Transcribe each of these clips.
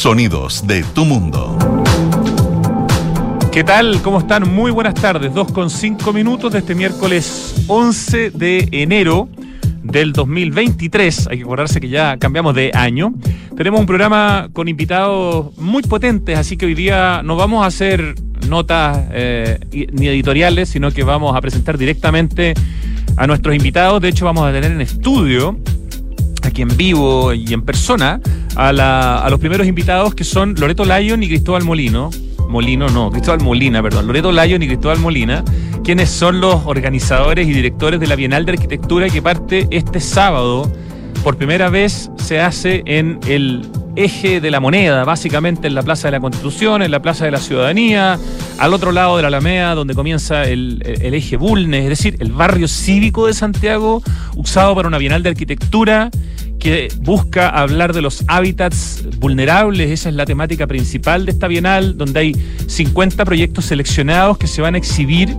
Sonidos de tu mundo. ¿Qué tal? ¿Cómo están? Muy buenas tardes. Dos con cinco minutos de este miércoles 11 de enero del 2023. Hay que acordarse que ya cambiamos de año. Tenemos un programa con invitados muy potentes, así que hoy día no vamos a hacer notas eh, ni editoriales, sino que vamos a presentar directamente a nuestros invitados. De hecho, vamos a tener en estudio, aquí en vivo y en persona, a, los primeros invitados que son Loreto Lyon y Cristóbal Molino. Molino, no, Cristóbal Molina, perdón. Loreto Lyon y Cristóbal Molina, quienes son los organizadores y directores de la Bienal de Arquitectura que parte este sábado. Por primera vez se hace en el eje de la moneda, básicamente en la Plaza de la Constitución, en la Plaza de la Ciudadanía, al otro lado de la Alameda, donde comienza el, eje Bulnes, es decir, el barrio cívico de Santiago, usado para una bienal de arquitectura que busca hablar de los hábitats vulnerables, esa es la temática principal de esta bienal, donde hay 50 proyectos seleccionados que se van a exhibir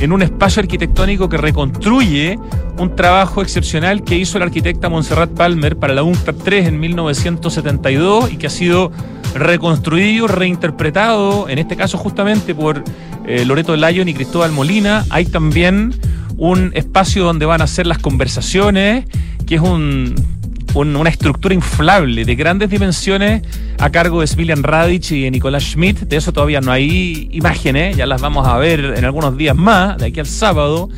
en un espacio arquitectónico que reconstruye un trabajo excepcional que hizo la arquitecta Montserrat Palmer para la UNCTAD 3 en 1972 y que ha sido reconstruido, reinterpretado, en este caso justamente por eh, Loreto Lyon y Cristóbal Molina. Hay también un espacio donde van a hacer las conversaciones, que es un una estructura inflable de grandes dimensiones a cargo de Smilian Radic y de Nicolás Schmidt. De eso todavía no hay imágenes, ya las vamos a ver en algunos días más, de aquí al sábado.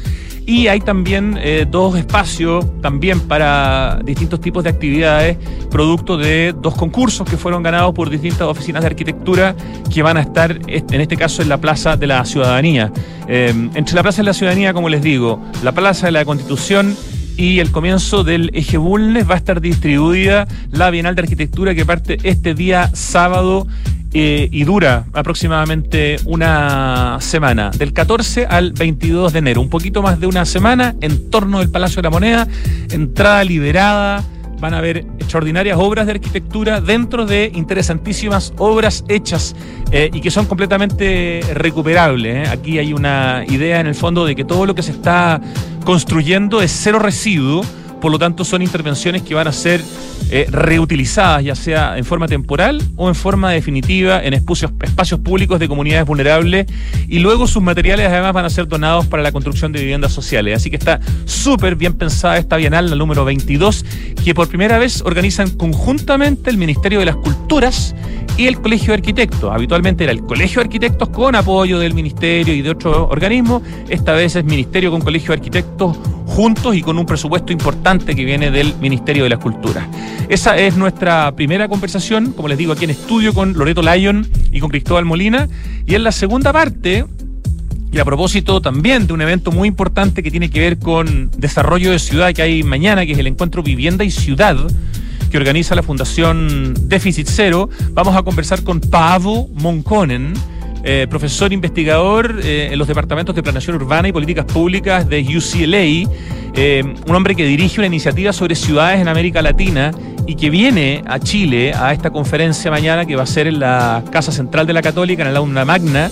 Y hay también eh, dos espacios también para distintos tipos de actividades, producto de dos concursos que fueron ganados por distintas oficinas de arquitectura que van a estar, en este caso, en la Plaza de la Ciudadanía. Eh, entre la Plaza de la Ciudadanía, como les digo, la Plaza de la Constitución y el comienzo del eje Bulnes va a estar distribuida la Bienal de Arquitectura que parte este día sábado eh, y dura aproximadamente una semana, del 14 al 22 de enero, un poquito más de una semana en torno del Palacio de la Moneda, entrada liberada van a haber extraordinarias obras de arquitectura dentro de interesantísimas obras hechas eh, y que son completamente recuperables. ¿eh? Aquí hay una idea en el fondo de que todo lo que se está construyendo es cero residuo por lo tanto son intervenciones que van a ser eh, reutilizadas, ya sea en forma temporal o en forma definitiva en espacios, públicos de comunidades vulnerables y luego sus materiales además van a ser donados para la construcción de viviendas sociales. Así que está súper bien pensada esta Bienal, la número 22, que por primera vez organizan conjuntamente el Ministerio de las Culturas y el Colegio de Arquitectos. Habitualmente era el Colegio de Arquitectos con apoyo del Ministerio y de otros organismos. Esta vez es Ministerio con Colegio de Arquitectos juntos y con un presupuesto importante que viene del Ministerio de la Cultura. Esa es nuestra primera conversación, como les digo, aquí en estudio con Loreto Lyon y con Cristóbal Molina. Y en la segunda parte, y a propósito también de un evento muy importante que tiene que ver con desarrollo de ciudad que hay mañana, que es el encuentro Vivienda y Ciudad, que organiza la Fundación Déficit Cero, vamos a conversar con Pavo Monconen eh, profesor investigador eh, en los departamentos de Planación Urbana y Políticas Públicas de UCLA, eh, un hombre que dirige una iniciativa sobre ciudades en América Latina y que viene a Chile a esta conferencia mañana que va a ser en la Casa Central de la Católica, en el Aula Magna,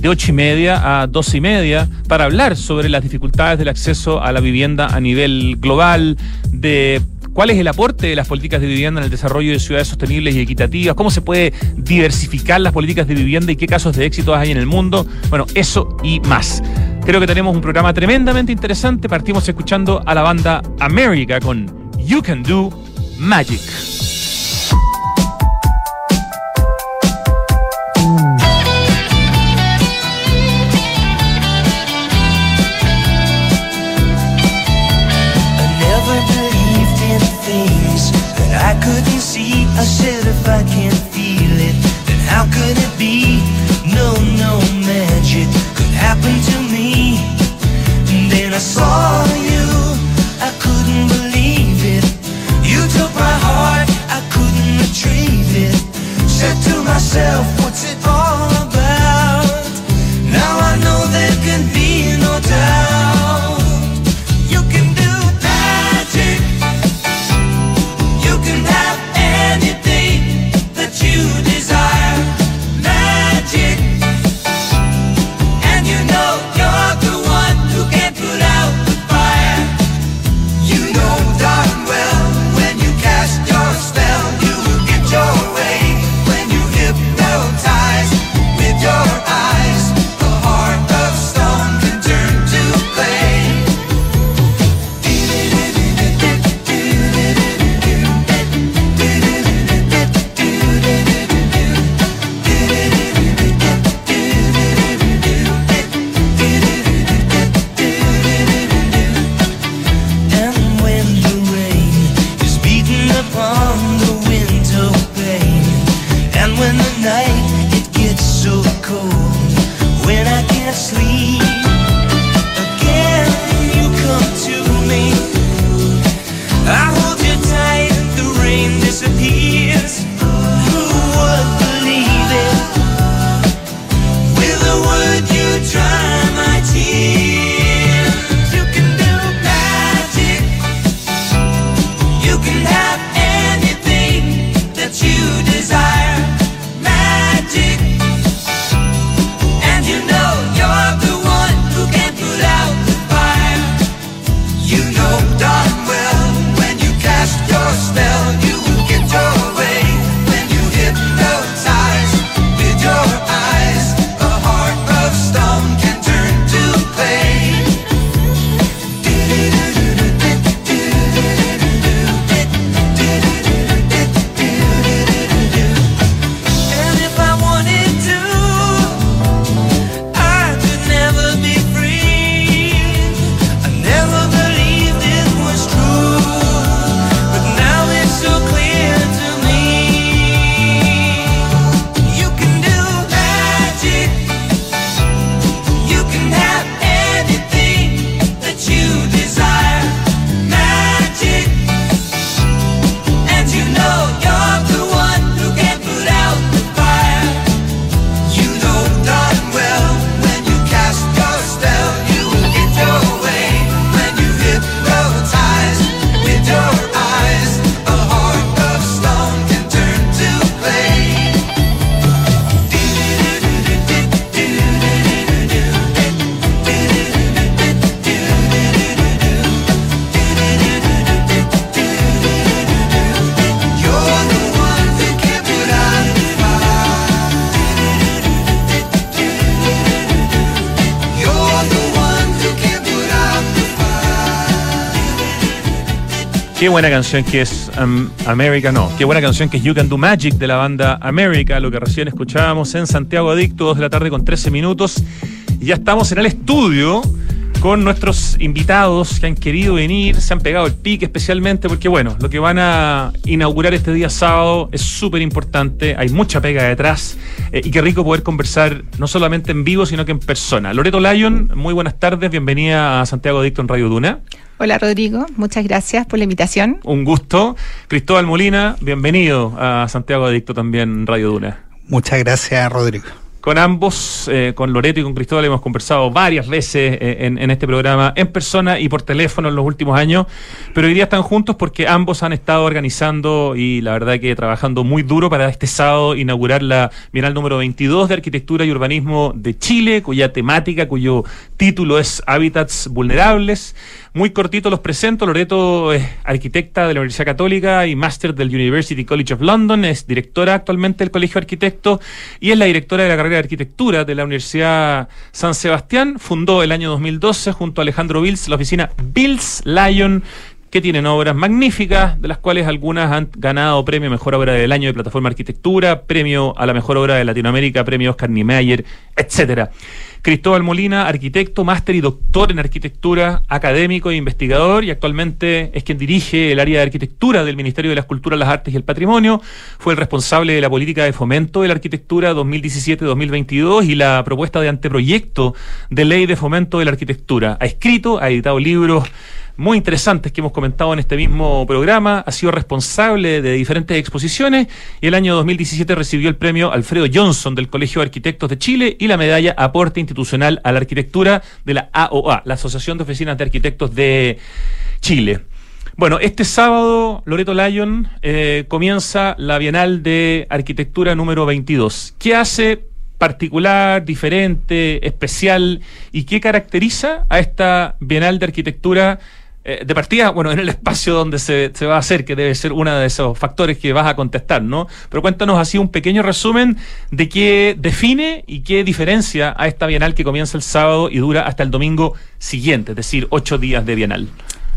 de ocho y media a doce y media para hablar sobre las dificultades del acceso a la vivienda a nivel global, de cuál es el aporte de las políticas de vivienda en el desarrollo de ciudades sostenibles y equitativas, cómo se puede diversificar las políticas de vivienda y qué casos de éxito hay en el mundo. Bueno, eso y más. Creo que tenemos un programa tremendamente interesante. Partimos escuchando a la banda America con You Can Do Magic. Said if I can't feel it, then how could it be? No, no magic could happen to me. And then I saw you, I couldn't believe it. You took my heart, I couldn't retrieve it. Said to myself, buena canción que es um, America, no. Qué buena canción que es You Can Do Magic de la banda America, lo que recién escuchábamos en Santiago Adicto, 2 de la tarde con 13 minutos. Y ya estamos en el estudio con nuestros invitados que han querido venir, se han pegado el pique especialmente porque, bueno, lo que van a inaugurar este día sábado es súper importante, hay mucha pega detrás eh, y qué rico poder conversar no solamente en vivo, sino que en persona. Loreto Lyon, muy buenas tardes, bienvenida a Santiago Adicto en Radio Duna. Hola Rodrigo, muchas gracias por la invitación. Un gusto. Cristóbal Molina, bienvenido a Santiago Adicto también Radio Duna. Muchas gracias Rodrigo. Con ambos, eh, con Loreto y con Cristóbal, hemos conversado varias veces eh, en, este programa, en persona y por teléfono en los últimos años, pero hoy día están juntos porque ambos han estado organizando y la verdad que trabajando muy duro para este sábado inaugurar la Bienal número 22 de Arquitectura y Urbanismo de Chile, cuya temática, cuyo título es Hábitats Vulnerables. Muy cortito los presento. Loreto es arquitecta de la Universidad Católica y máster del University College of London. Es directora actualmente del Colegio de Arquitectos y es la directora de la carrera de arquitectura de la Universidad San Sebastián. Fundó el año 2012 junto a Alejandro Bills la oficina Bills Lion que tienen obras magníficas, de las cuales algunas han ganado premio Mejor Obra del Año de Plataforma Arquitectura, premio a la Mejor Obra de Latinoamérica, premio Oscar Niemeyer, etcétera. Cristóbal Molina, arquitecto, máster y doctor en arquitectura, académico e investigador, y actualmente es quien dirige el área de arquitectura del Ministerio de las Culturas, las Artes y el Patrimonio. Fue el responsable de la política de fomento de la arquitectura 2017-2022 y la propuesta de anteproyecto de ley de fomento de la arquitectura. Ha escrito, ha editado libros muy interesantes que hemos comentado en este mismo programa. Ha sido responsable de diferentes exposiciones y el año 2017 recibió el premio Alfredo Johnson del Colegio de Arquitectos de Chile y la medalla Aporte Institucional a la Arquitectura de la AOA, la Asociación de Oficinas de Arquitectos de Chile. Bueno, este sábado, Loreto Lyon, eh, comienza la Bienal de Arquitectura número 22. ¿Qué hace particular, diferente, especial y qué caracteriza a esta Bienal de Arquitectura eh, de partida, bueno, en el espacio donde se, se, va a hacer, que debe ser uno de esos factores que vas a contestar, ¿no? Pero cuéntanos así un pequeño resumen de qué define y qué diferencia a esta Bienal que comienza el sábado y dura hasta el domingo siguiente, es decir, ocho días de Bienal.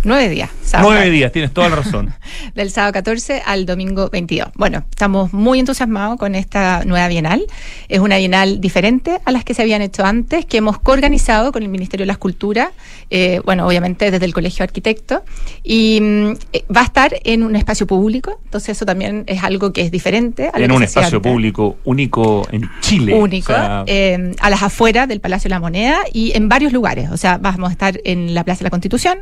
Nueve días. Nueve días, tienes toda la razón. Del sábado 14 al domingo 22. Bueno, estamos muy entusiasmados con esta nueva Bienal. Es una Bienal diferente a las que se habían hecho antes, que hemos coorganizado con el Ministerio de las Culturas, eh, bueno, obviamente desde el Colegio de Arquitectos, y mm, eh, va a estar en un espacio público, entonces eso también es algo que es diferente. A en un espacio público único en Chile. Único, eh, a las afueras del Palacio de la Moneda y en varios lugares. O sea, vamos a estar en la Plaza de la Constitución,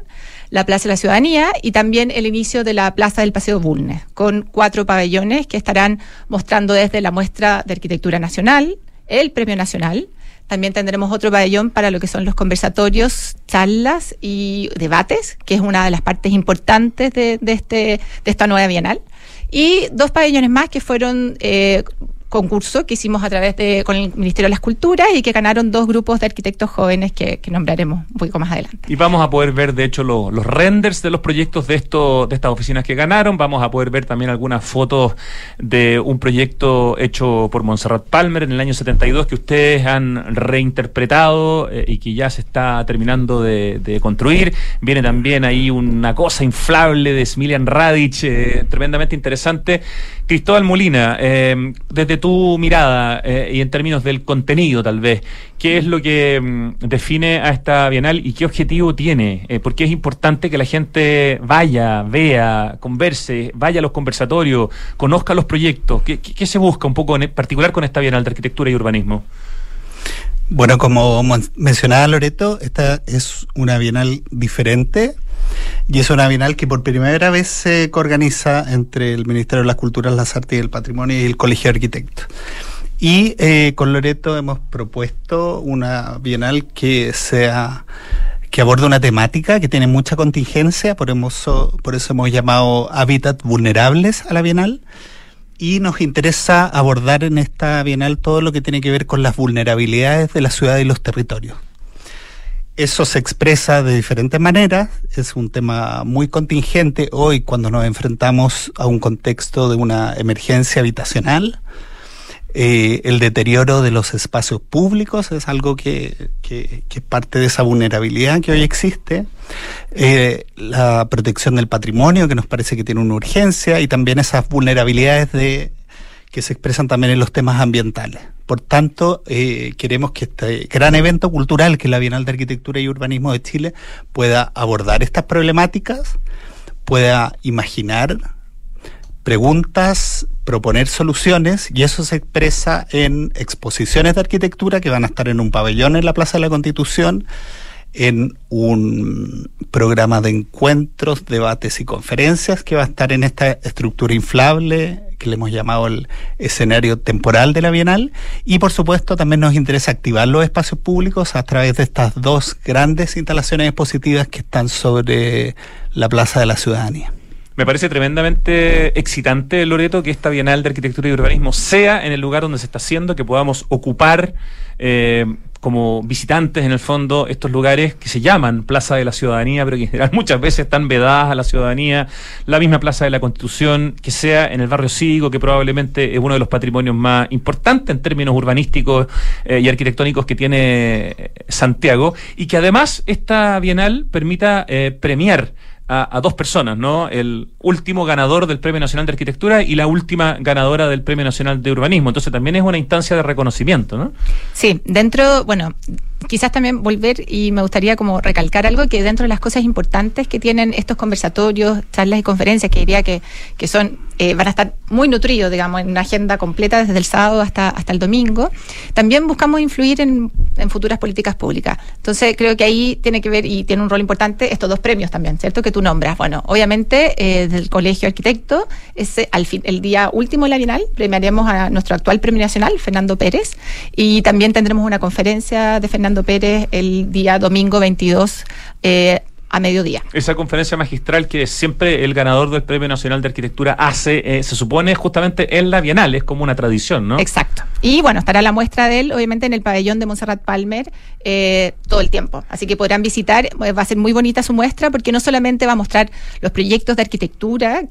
la Plaza de la Ciudadanía y también el inicio de la Plaza del Paseo Bulnes, con cuatro pabellones que estarán mostrando desde la muestra de arquitectura nacional, el premio nacional. También tendremos otro pabellón para lo que son los conversatorios, charlas y debates, que es una de las partes importantes de, este, de esta nueva bienal. Y dos pabellones más que fueron eh, concurso que hicimos a través de con el Ministerio de las Culturas y que ganaron dos grupos de arquitectos jóvenes que, nombraremos un poco más adelante. Y vamos a poder ver, de hecho, los renders de los proyectos de, esto, de estas oficinas que ganaron. Vamos a poder ver también algunas fotos de un proyecto hecho por Montserrat Palmer en el año 72 que ustedes han reinterpretado eh, y que ya se está terminando de, construir. Viene también ahí una cosa inflable de Smilian Radic, eh, tremendamente interesante. Cristóbal Molina, eh, desde tu mirada eh, y en términos del contenido tal vez, ¿qué es lo que mm, define a esta Bienal y qué objetivo tiene? Eh, porque es importante que la gente vaya, vea, converse, vaya a los conversatorios, conozca los proyectos. ¿Qué, qué se busca un poco en particular con esta Bienal de Arquitectura y Urbanismo? Bueno, como mencionaba Loreto, esta es una Bienal diferente y es una bienal que por primera vez se coorganiza entre el Ministerio de las Culturas, las Artes y el Patrimonio y el Colegio de Arquitectos. Y eh, con Loreto hemos propuesto una bienal que sea que aborda una temática que tiene mucha contingencia, por, por eso hemos llamado Hábitat Vulnerables a la Bienal. Y nos interesa abordar en esta Bienal todo lo que tiene que ver con las vulnerabilidades de la ciudad y los territorios. Eso se expresa de diferentes maneras, es un tema muy contingente hoy cuando nos enfrentamos a un contexto de una emergencia habitacional. Eh, el deterioro de los espacios públicos es algo que, es parte de esa vulnerabilidad que hoy existe. Eh, la protección del patrimonio, que nos parece que tiene una urgencia, y también esas vulnerabilidades de que se expresan también en los temas ambientales. Por tanto, eh, queremos que este gran evento cultural que es la Bienal de Arquitectura y Urbanismo de Chile pueda abordar estas problemáticas, pueda imaginar preguntas, proponer soluciones y eso se expresa en exposiciones de arquitectura que van a estar en un pabellón en la Plaza de la Constitución, en un programa de encuentros, debates y conferencias que va a estar en esta estructura inflable que le hemos llamado el escenario temporal de la Bienal y por supuesto también nos interesa activar los espacios públicos a través de estas dos grandes instalaciones expositivas que están sobre la Plaza de la Ciudadanía. Me parece tremendamente excitante, Loreto, que esta Bienal de Arquitectura y Urbanismo sea en el lugar donde se está haciendo, que podamos ocupar eh, como visitantes, en el fondo, estos lugares que se llaman Plaza de la Ciudadanía, pero que en general muchas veces están vedadas a la ciudadanía, la misma Plaza de la Constitución, que sea en el barrio cívico, que probablemente es uno de los patrimonios más importantes en términos urbanísticos eh, y arquitectónicos que tiene eh, Santiago, y que además esta Bienal permita eh, premiar a, dos personas, ¿no? El último ganador del Premio Nacional de Arquitectura y la última ganadora del Premio Nacional de Urbanismo. Entonces también es una instancia de reconocimiento, ¿no? Sí, dentro, bueno, quizás también volver y me gustaría como recalcar algo que dentro de las cosas importantes que tienen estos conversatorios, charlas y conferencias, que diría que, que son, eh, van a estar muy nutridos, digamos, en una agenda completa desde el sábado hasta, hasta el domingo, también buscamos influir en, en futuras políticas públicas. Entonces creo que ahí tiene que ver y tiene un rol importante estos dos premios también, ¿cierto? Que tú nombras. Bueno, obviamente eh, del Colegio Arquitecto, ese, al fin, el día último de la Bienal, premiaremos a nuestro actual premio nacional, Fernando Pérez, y también tendremos una conferencia de Fernando Pérez el día domingo 22 eh, a mediodía. Esa conferencia magistral que siempre el ganador del Premio Nacional de Arquitectura hace, eh, se supone justamente en la Bienal, es como una tradición, ¿no? Exacto. Y bueno, estará la muestra de él, obviamente, en el pabellón de Montserrat Palmer eh, todo el tiempo. Así que podrán visitar, eh, va a ser muy bonita su muestra porque no solamente va a mostrar los proyectos de arquitectura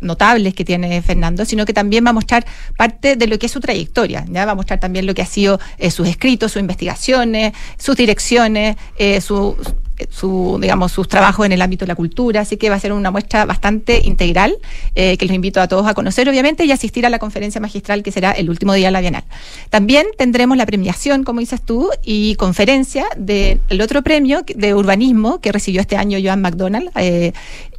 notables que tiene Fernando, sino que también va a mostrar parte de lo que es su trayectoria. ¿ya? Va a mostrar también lo que ha sido sus escritos, sus investigaciones, sus direcciones, su su, digamos, sus trabajos en el ámbito de la cultura, así que va a ser una muestra bastante integral, eh, que los invito a todos a conocer, obviamente, y asistir a la conferencia magistral que será el último día de la Bienal. También tendremos la premiación, como dices tú, y conferencia del otro premio de urbanismo que recibió este año Joan McDonald. Eh,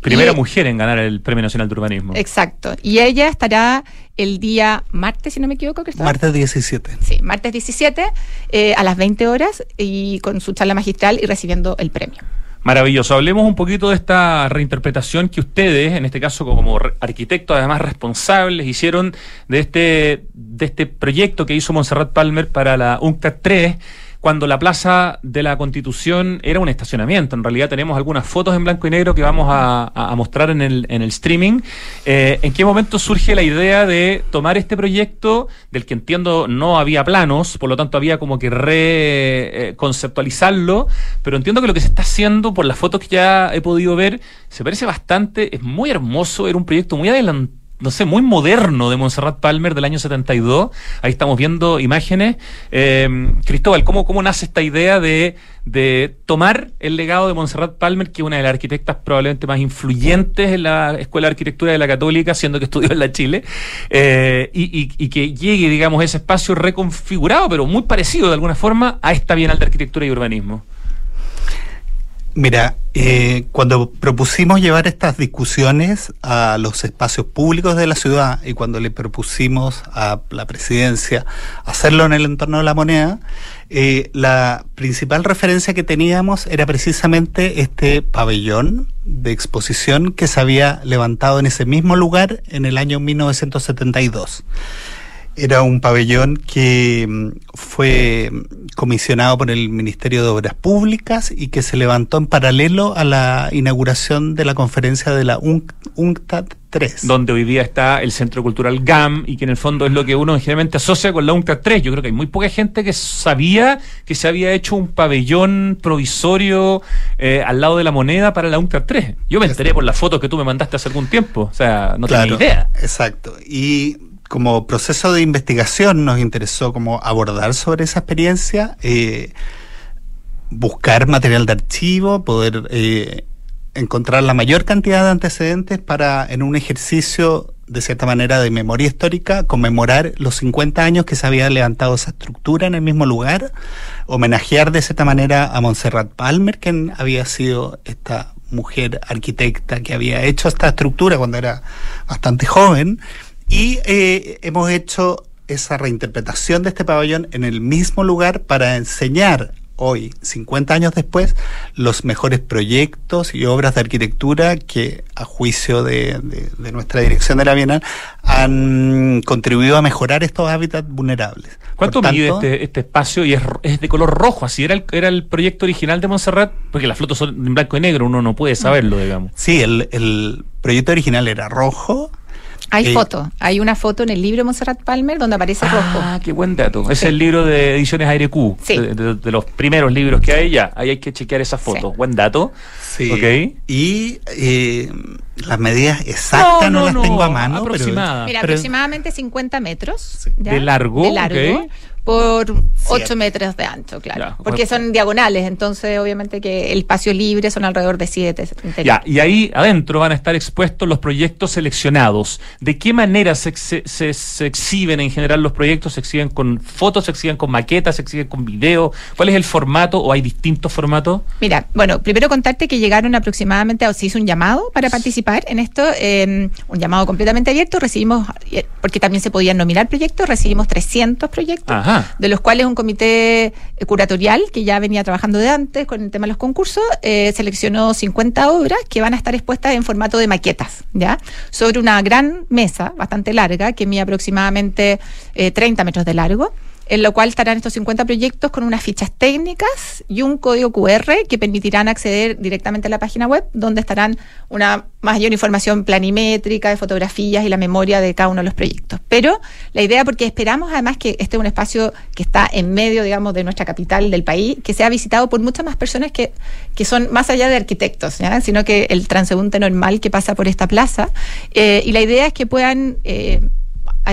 Primera mujer en ganar el Premio Nacional de Urbanismo. Exacto. Y ella estará el día martes, si no me equivoco, que Martes 17. Sí, martes 17 eh, a las 20 horas y con su charla magistral y recibiendo el premio. Maravilloso. Hablemos un poquito de esta reinterpretación que ustedes, en este caso como arquitectos, además responsables, hicieron de este, de este proyecto que hizo Montserrat Palmer para la UNCTAD 3 cuando la Plaza de la Constitución era un estacionamiento. En realidad tenemos algunas fotos en blanco y negro que vamos a, mostrar en el, en el streaming. Eh, ¿En qué momento surge la idea de tomar este proyecto, del que entiendo no había planos, por lo tanto había como que reconceptualizarlo, pero entiendo que lo que se está haciendo, por las fotos que ya he podido ver, se parece bastante, es muy hermoso, era un proyecto muy adelantado no sé, muy moderno de Montserrat Palmer del año 72. Ahí estamos viendo imágenes. Eh, Cristóbal, ¿cómo, ¿cómo nace esta idea de, de tomar el legado de Montserrat Palmer, que es una de las arquitectas probablemente más influyentes en la Escuela de Arquitectura de la Católica, siendo que estudió en la Chile, eh, y, y, que llegue, digamos, ese espacio reconfigurado, pero muy parecido de alguna forma a esta Bienal de Arquitectura y Urbanismo? Mira, eh, cuando propusimos llevar estas discusiones a los espacios públicos de la ciudad y cuando le propusimos a la presidencia hacerlo en el entorno de la moneda, eh, la principal referencia que teníamos era precisamente este pabellón de exposición que se había levantado en ese mismo lugar en el año 1972. Era un pabellón que mm, fue comisionado por el Ministerio de Obras Públicas y que se levantó en paralelo a la inauguración de la conferencia de la UNCTAD 3. Donde hoy día está el Centro Cultural GAM y que en el fondo es lo que uno generalmente asocia con la UNCTAD 3. Yo creo que hay muy poca gente que sabía que se había hecho un pabellón provisorio eh, al lado de la moneda para la UNCTAD 3. Yo me enteré por las fotos que tú me mandaste hace algún tiempo. O sea, no tenía idea. Exacto. Y como proceso de investigación nos interesó como abordar sobre esa experiencia, eh, buscar material de archivo, poder eh, encontrar la mayor cantidad de antecedentes para, en un ejercicio de cierta manera de memoria histórica, conmemorar los 50 años que se había levantado esa estructura en el mismo lugar, homenajear de cierta manera a Montserrat Palmer, quien había sido esta mujer arquitecta que había hecho esta estructura cuando era bastante joven, y eh, hemos hecho esa reinterpretación de este pabellón en el mismo lugar para enseñar hoy, 50 años después, los mejores proyectos y obras de arquitectura que, a juicio de, nuestra dirección de la Bienal, han contribuido a mejorar estos hábitats vulnerables. ¿Cuánto mide este, este, espacio? Y es, de color rojo, así era el, era el proyecto original de Montserrat, porque las fotos son en blanco y negro, uno no puede saberlo, digamos. Sí, el, el proyecto original era rojo, hay foto, hay una foto en el libro de Monserrat Palmer donde aparece ah, rojo. Ah, qué buen dato. Es el libro de Ediciones Aire Q, de, los primeros libros que hay ya. Ahí hay que chequear esa foto. Buen dato. Sí. Y eh, las medidas exactas no, las tengo a mano. Mira, aproximadamente 50 metros. De largo. De largo por 8 metros de ancho, claro. porque son diagonales, entonces obviamente que el espacio libre son alrededor de 7. Ya, y ahí adentro van a estar expuestos los proyectos seleccionados. ¿De qué manera se, se, exhiben en general los proyectos? ¿Se exhiben con fotos, se exhiben con maquetas, se exhiben con video? ¿Cuál es el formato o hay distintos formatos? Mira, bueno, primero contarte que llegaron aproximadamente, o se hizo un llamado para participar en esto, un llamado completamente abierto, recibimos, eh, porque también se podían nominar proyectos, recibimos 300 proyectos. Ajá de los cuales un comité curatorial que ya venía trabajando de antes con el tema de los concursos eh, seleccionó 50 obras que van a estar expuestas en formato de maquetas, ¿ya? Sobre una gran mesa bastante larga que mide aproximadamente 30 eh, metros de largo en lo cual estarán estos 50 proyectos con unas fichas técnicas y un código QR que permitirán acceder directamente a la página web, donde estarán una mayor información planimétrica de fotografías y la memoria de cada uno de los proyectos. Pero la idea, porque esperamos además que este es un espacio que está en medio, digamos, de nuestra capital, del país, que sea visitado por muchas más personas que, que son más allá de arquitectos, sino que el transeúnte normal que pasa por esta plaza. Eh, y la idea es que puedan... Eh,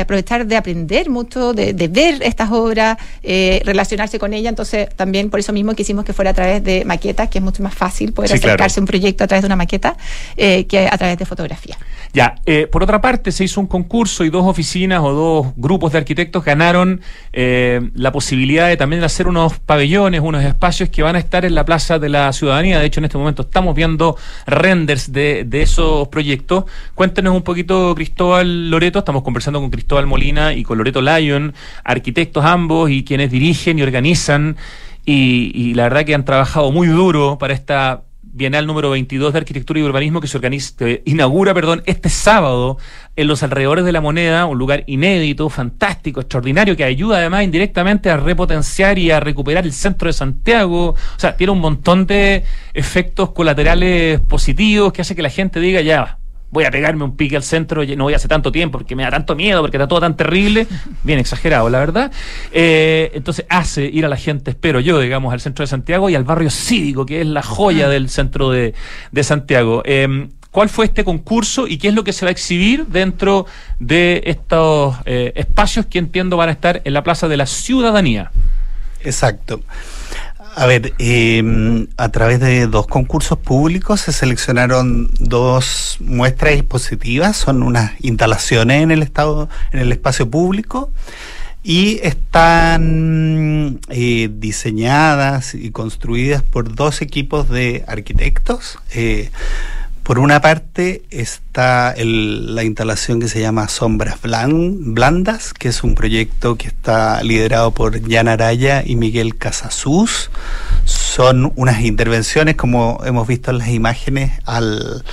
aprovechar de aprender mucho, de, ver estas obras, eh, relacionarse con ellas. Entonces, también por eso mismo quisimos que fuera a través de maquetas, que es mucho más fácil poder acercarse a un proyecto a través de una maqueta eh, que a través de fotografía. Ya, eh, por otra parte, se hizo un concurso y dos oficinas o dos grupos de arquitectos ganaron la posibilidad de también hacer unos pabellones, unos espacios que van a estar en la Plaza de la Ciudadanía. De hecho, en este momento estamos viendo renders de, de esos proyectos. Cuéntenos un poquito, Cristóbal Loreto, estamos conversando con Cristóbal Cristóbal Molina y con Loreto Lyon, arquitectos ambos y quienes dirigen y organizan. Y, la verdad que han trabajado muy duro para esta Bienal número 22 de Arquitectura y Urbanismo que se organiza, inaugura, perdón, este sábado en los alrededores de la moneda, un lugar inédito, fantástico, extraordinario, que ayuda además indirectamente a repotenciar y a recuperar el centro de Santiago. O sea, tiene un montón de efectos colaterales positivos que hace que la gente diga, ya, voy a pegarme un pique al centro, no voy hace tanto tiempo porque me da tanto miedo, porque está todo tan terrible, bien exagerado, la verdad. Eh, entonces hace ir a la gente, espero yo, digamos, al centro de Santiago y al barrio cívico, que es la joya del centro de, Santiago. Em, ¿Cuál fue este concurso y qué es lo que se va a exhibir dentro de estos eh, espacios que entiendo van a estar en la Plaza de la Ciudadanía? Exacto. A ver, em, a través de dos concursos públicos se seleccionaron dos muestras expositivas, son unas instalaciones en el estado, en el espacio público y están eh, diseñadas y construidas por dos equipos de arquitectos. Eh, por una parte está la instalación que se llama Sombras Blandas, que es un proyecto que está liderado por Jan Araya y Miguel Casasús. Son unas intervenciones, como hemos visto en las imágenes, al,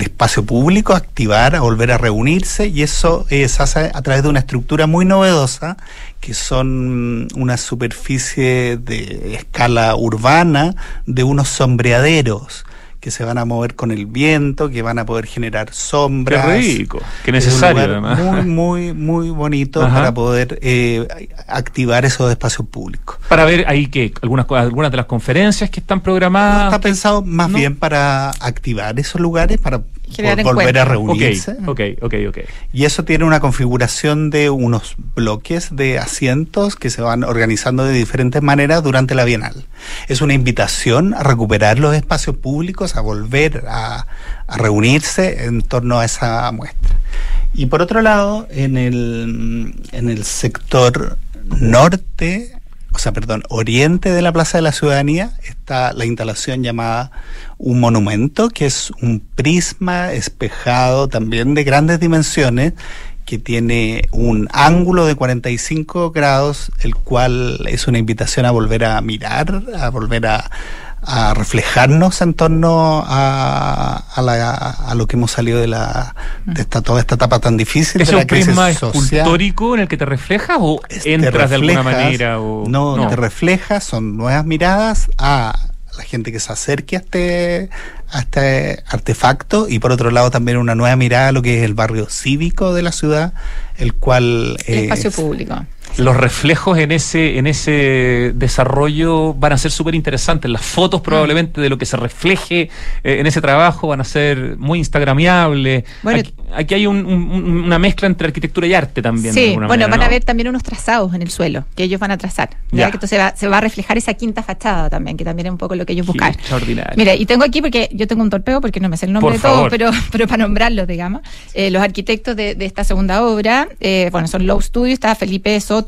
espacio público, activar, a volver a reunirse, y eso se hace a través de una estructura muy novedosa, que son una superficie de escala urbana de unos sombreaderos que se van a mover con el viento, que van a poder generar sombras. Qué rico, qué necesario además. Muy, muy, muy bonito para poder eh, activar esos espacios públicos. Para ver ahí que algunas, algunas de las conferencias que están programadas. está pensado más bien para activar esos lugares, para Generar volver a reunirse. Ok, ok, ok. Y eso tiene una configuración de unos bloques de asientos que se van organizando de diferentes maneras durante la Bienal. Es una invitación a recuperar los espacios públicos, a volver a, a reunirse en torno a esa muestra. Y por otro lado, en el, en el sector norte, o sea, perdón, oriente de la Plaza de la Ciudadanía está la instalación llamada Un Monumento, que es un prisma espejado también de grandes dimensiones que tiene un ángulo de 45 grados, el cual es una invitación a volver a mirar, a volver a, a reflejarnos en torno a, a, la- a lo que hemos salido de la de esta toda esta etapa tan difícil ¿Es de la un crisis prisma social. escultórico en el que te reflejas o Es- entras de alguna manera? O... no, te reflejas, son nuevas miradas a gente que se acerque a este, a este artefacto y por otro lado también una nueva mirada a lo que es el barrio cívico de la ciudad, el cual El eh, espacio público. Los reflejos en ese, en ese desarrollo van a ser súper interesantes. Las fotos probablemente de lo que se refleje eh, en ese trabajo van a ser muy instagramiables. Bueno, aquí, aquí hay un- un- una mezcla entre arquitectura y arte también. Sí, bueno, manera, van a ver también unos trazados en el suelo que ellos van a trazar. ¿ya? Que entonces va- se va a reflejar esa quinta fachada también, que también es un poco lo que ellos buscan. extraordinario. Mira, y tengo aquí porque yo tengo un torpeo porque no me sé el nombre Por de todo, favor. pero, pero para nombrarlos, digamos. Eh, los arquitectos de, de esta segunda obra, eh, bueno, son Low Studio, está Felipe Soto,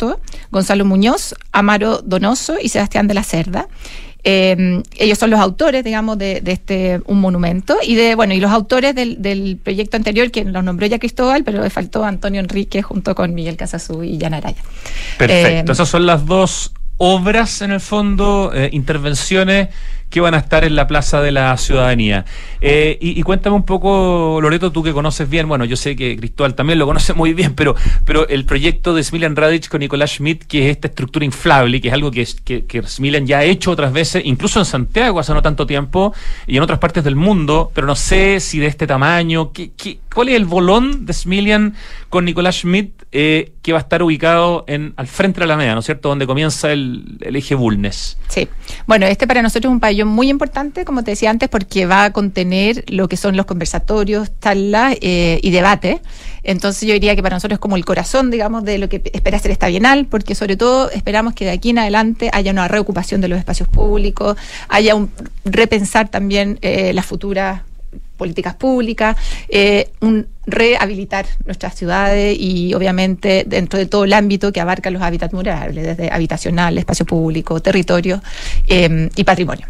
Gonzalo Muñoz, Amaro Donoso y Sebastián de la Cerda. Eh, ellos son los autores, digamos, de, de este un monumento y de bueno y los autores del, del proyecto anterior que los nombró ya Cristóbal, pero le faltó Antonio Enrique junto con Miguel Casazú y Jan Araya. Perfecto. Eh, Esas son las dos obras, en el fondo, eh, intervenciones que van a estar en la Plaza de la Ciudadanía. Eh, y, cuéntame un poco, Loreto, tú que conoces bien, bueno, yo sé que Cristóbal también lo conoce muy bien, pero, pero el proyecto de Smilian Radic con Nicolás Schmidt, que es esta estructura inflable, que es algo que, que, que ya ha hecho otras veces, incluso en Santiago hace no tanto tiempo, y en otras partes del mundo, pero no sé si de este tamaño, ¿qué, qué- cuál es el bolón de Smilian con Nicolás Schmidt eh, que va a estar ubicado al frente de la Alameda, ¿no es cierto?, donde comienza el, el eje Bulnes. Sí, bueno, este para nosotros es un pabellón muy importante, como te decía antes, porque va a contener lo que son los conversatorios, charlas eh, y debates. Entonces yo diría que para nosotros es como el corazón, digamos, de lo que espera ser esta Bienal, porque sobre todo esperamos que de aquí en adelante haya una reocupación de los espacios públicos, haya un repensar también eh, las futuras políticas públicas, eh, un rehabilitar nuestras ciudades y obviamente dentro de todo el ámbito que abarca los hábitats murables, desde habitacional, espacio público, territorio eh, y patrimonio.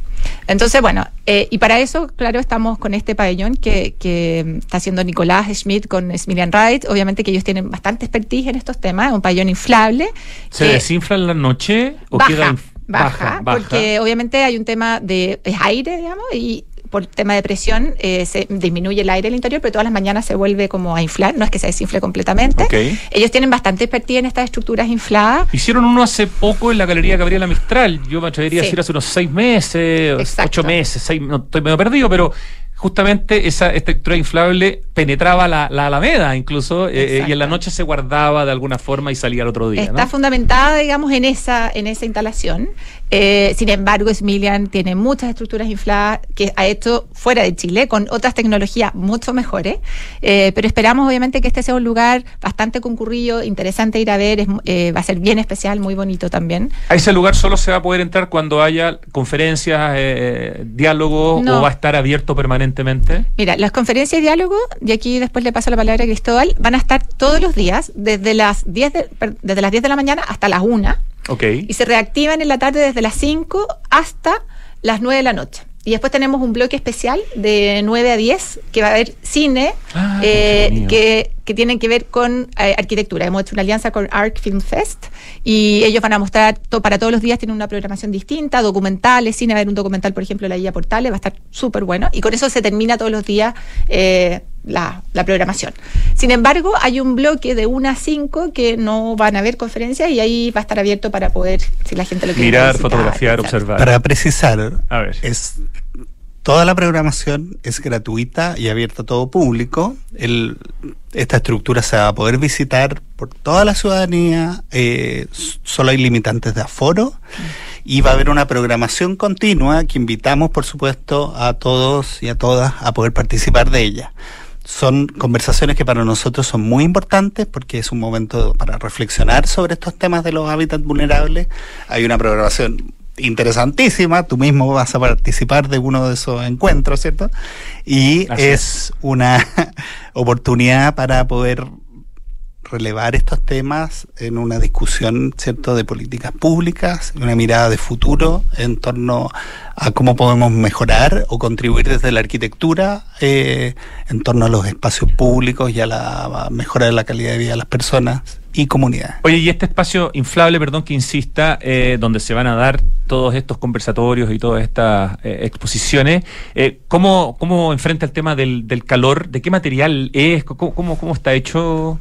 Entonces, bueno, eh, y para eso, claro, estamos con este pabellón que, que está haciendo Nicolás Schmidt con Smilian Wright. Obviamente que ellos tienen bastante expertise en estos temas, es un pabellón inflable. ¿Se que- desinfla en la noche o baja, queda inf- baja, porque obviamente hay un tema de es aire, digamos, y por tema de presión eh, se disminuye el aire el interior, pero todas las mañanas se vuelve como a inflar, no es que se desinfle completamente. Ellos tienen bastante expertise en estas estructuras infladas. Hicieron uno hace poco en la Galería Gabriela Mistral. Yo me atrevería a Sí. decir hace unos seis meses, Exacto. ocho meses, seis, no estoy medio perdido, pero justamente esa estructura inflable penetraba la, la Alameda incluso eh, eh, y en la noche se guardaba de alguna forma y salía al otro día. Está ¿no? fundamentada, digamos, en esa, en esa instalación. Eh, sin embargo, Smilian tiene muchas estructuras infladas que ha hecho fuera de Chile con otras tecnologías mucho mejores. Eh, pero esperamos, obviamente, que este sea un lugar bastante concurrido, interesante ir a ver. es, va a ser bien especial, muy bonito también. A ese lugar solo se va a poder entrar cuando haya conferencias, diálogos No. o va a estar abierto permanentemente. Mira, las conferencias y diálogo, y aquí después le paso la palabra a Cristóbal, van a estar todos los días, desde las 10 de, desde las 10 de la mañana hasta las 1, Ok. y se reactivan en la tarde desde las 5 hasta las 9 de la noche. Y después tenemos un bloque especial de 9 a 10 que va a haber cine Ah, eh, que, que tienen que ver con eh, arquitectura. Hemos hecho una alianza con Arc Film Fest y ellos van a mostrar, to- para todos los días tienen una programación distinta, documentales, cine, va a haber un documental, por ejemplo, La Guía Portales, va a estar súper bueno. Y con eso se termina todos los días eh, la, la programación. Sin embargo, hay un bloque de 1 a 5 que no van a haber conferencias y ahí va a estar abierto para poder, si la gente lo quiere Mirar, visitar, fotografiar, observar. Para precisar, A ver. es toda la programación es gratuita y abierta a todo público. El- esta estructura se va a poder visitar por toda la ciudadanía. eh, solo hay limitantes de aforo y va a haber una programación continua que invitamos, por supuesto, a todos y a todas a poder participar de ella. Son conversaciones que para nosotros son muy importantes porque es un momento para reflexionar sobre estos temas de los hábitats vulnerables. Hay una programación interesantísima, tú mismo vas a participar de uno de esos encuentros, ¿cierto? Y es una oportunidad para poder relevar estos temas en una discusión, ¿cierto?, de políticas públicas, una mirada de futuro en torno a cómo podemos mejorar o contribuir desde la arquitectura eh, en torno a los espacios públicos y a la mejora de la calidad de vida de las personas y comunidades. Oye, y este espacio inflable, perdón que insista, eh, donde se van a dar todos estos conversatorios y todas estas eh, exposiciones, eh, ¿cómo, ¿cómo enfrenta el tema del, del calor? ¿De qué material es? ¿Cómo, cómo, cómo está hecho?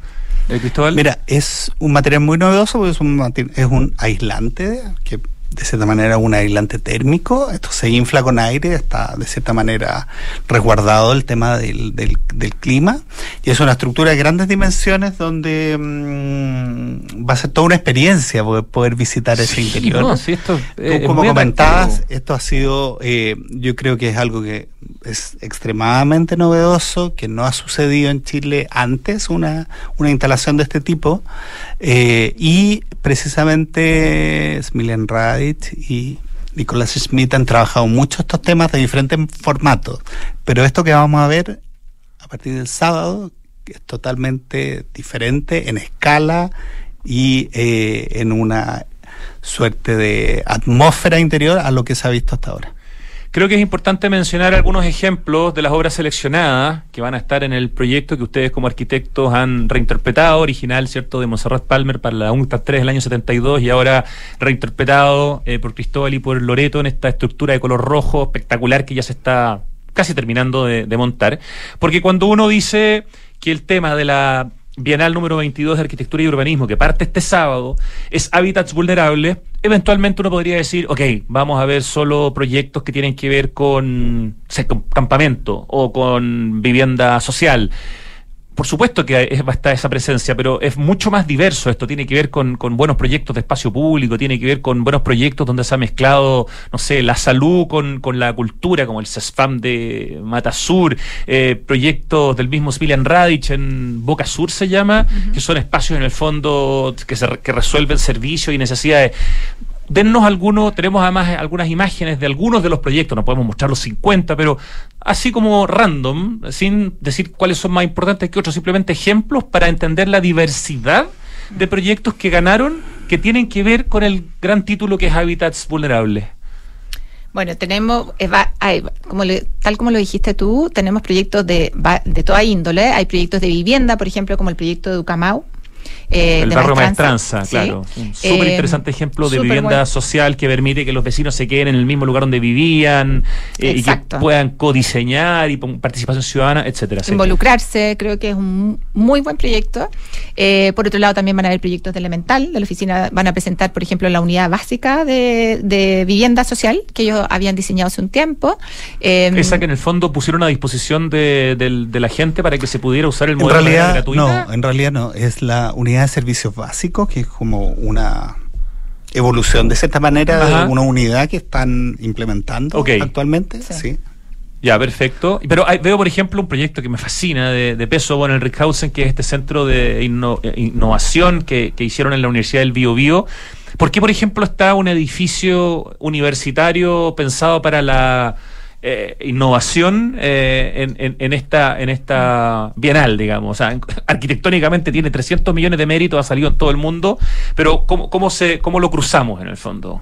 Mira, es un material muy novedoso porque es un, es un aislante que de cierta manera un aislante térmico, esto se infla con aire, está de cierta manera resguardado el tema del, del, clima. Y es una estructura de grandes dimensiones donde mm, va a ser toda una experiencia poder, poder visitar ese interior. No, esto como comentabas, esto ha sido, eh, yo creo que es algo que es extremadamente novedoso, que no ha sucedido en Chile antes una, una instalación de este tipo. Eh, y precisamente Smilian Y Nicolás Smith han trabajado mucho estos temas de diferentes formatos, pero esto que vamos a ver a partir del sábado es totalmente diferente en escala y eh, en una suerte de atmósfera interior a lo que se ha visto hasta ahora. Creo que es importante mencionar algunos ejemplos de las obras seleccionadas que van a estar en el proyecto que ustedes como arquitectos han reinterpretado, original, ¿cierto?, de Monserrat Palmer para la UNCTAD 3 del año 72 y ahora reinterpretado eh, por Cristóbal y por Loreto en esta estructura de color rojo espectacular que ya se está casi terminando de montar. Porque cuando uno dice que el tema de la Bienal número 22 de Arquitectura y Urbanismo, que parte este sábado, es hábitats vulnerables, eventualmente uno podría decir, ok, vamos a ver solo proyectos que tienen que ver con, con campamento o con vivienda social por supuesto que va a estar esa presencia, pero es mucho más diverso esto. Tiene que ver con, buenos proyectos de espacio público, tiene que ver con buenos proyectos donde se ha mezclado, no sé, la salud con, la cultura, como el CESFAM de Matasur, eh, proyectos del mismo Smilian Radic en Boca Sur se llama, que son espacios en el fondo que, se, que resuelven servicios y necesidades dennos algunos, tenemos además algunas imágenes de algunos de los proyectos, no podemos mostrar los 50, pero así como random, sin decir cuáles son más importantes que otros, simplemente ejemplos para entender la diversidad de proyectos que ganaron que tienen que ver con el gran título que es Hábitats Vulnerables. Bueno, tenemos, como tal como lo dijiste tú, tenemos proyectos de, de toda índole. Hay proyectos de vivienda, por ejemplo, como el proyecto de Ucamau, eh, el barrio Maestranza, claro. Un súper interesante eh, ejemplo de vivienda social que permite que los vecinos se queden en el mismo lugar donde vivían eh, y que puedan codiseñar y participación ciudadana, etcétera. Involucrarse, creo que es un muy buen proyecto. por otro lado, también van a haber proyectos de elemental, de la oficina van a presentar, por ejemplo, la unidad básica de, vivienda social que ellos habían diseñado hace un tiempo. Esa que en el fondo pusieron a disposición de, la gente para que se pudiera usar el modelo en realidad, gratuita. No, en realidad no, es la unidad de servicios básicos, que es como una evolución de cierta manera de una unidad que están implementando actualmente. Sí. Ya, perfecto. Pero veo, por ejemplo, un proyecto que me fascina de, peso bueno, en Rickhausen, que es este centro de innovación que, hicieron en la Universidad del Bio Bio. ¿Por qué, por ejemplo, está un edificio universitario pensado para la eh, innovación eh, en, en, esta en esta bienal, digamos. O sea, arquitectónicamente tiene 300 millones de méritos, ha salido en todo el mundo, pero ¿cómo, cómo, se, cómo lo cruzamos en el fondo?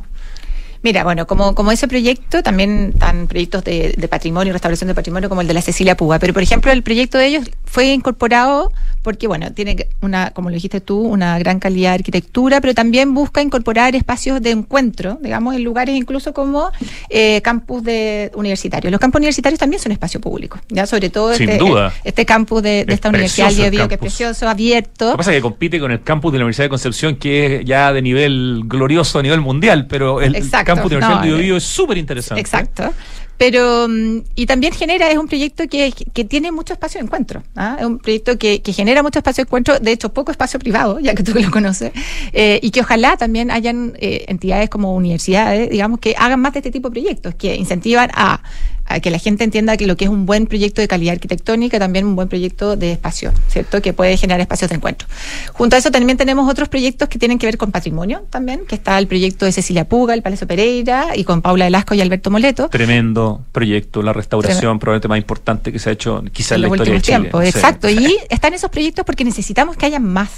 Mira, bueno, como, como ese proyecto, también están proyectos de, de patrimonio, restauración de patrimonio, como el de la Cecilia Puga. Pero, por ejemplo, el proyecto de ellos fue incorporado porque, bueno, tiene una, como lo dijiste tú, una gran calidad de arquitectura, pero también busca incorporar espacios de encuentro, digamos, en lugares incluso como eh, campus de universitarios. Los campus universitarios también son espacio público, ya sobre todo este, este, campus de, esta universidad de que es precioso, abierto. Lo que pasa es que compite con el campus de la Universidad de Concepción, que es ya de nivel glorioso a nivel mundial, pero el campus de la Universidad de Bio, es súper interesante. Exacto. Pero, mm, y también genera, es un proyecto que, que tiene mucho espacio de encuentro. ¿ah? Es un proyecto que, que, genera mucho espacio de encuentro, de hecho, poco espacio privado, ya que tú lo conoces, eh, y que ojalá también hayan eh, entidades como universidades, digamos, que hagan más de este tipo de proyectos, que incentivan a a que la gente entienda que lo que es un buen proyecto de calidad arquitectónica, también un buen proyecto de espacio, ¿cierto? Que puede generar espacios de encuentro. Junto a eso también tenemos otros proyectos que tienen que ver con patrimonio también, que está el proyecto de Cecilia Puga, el Palacio Pereira, y con Paula Velasco y Alberto Moleto. Tremendo proyecto, la restauración probablemente más importante que se ha hecho quizás en, la historia de Chile. Tiempos, exacto, y están esos proyectos porque necesitamos que haya más,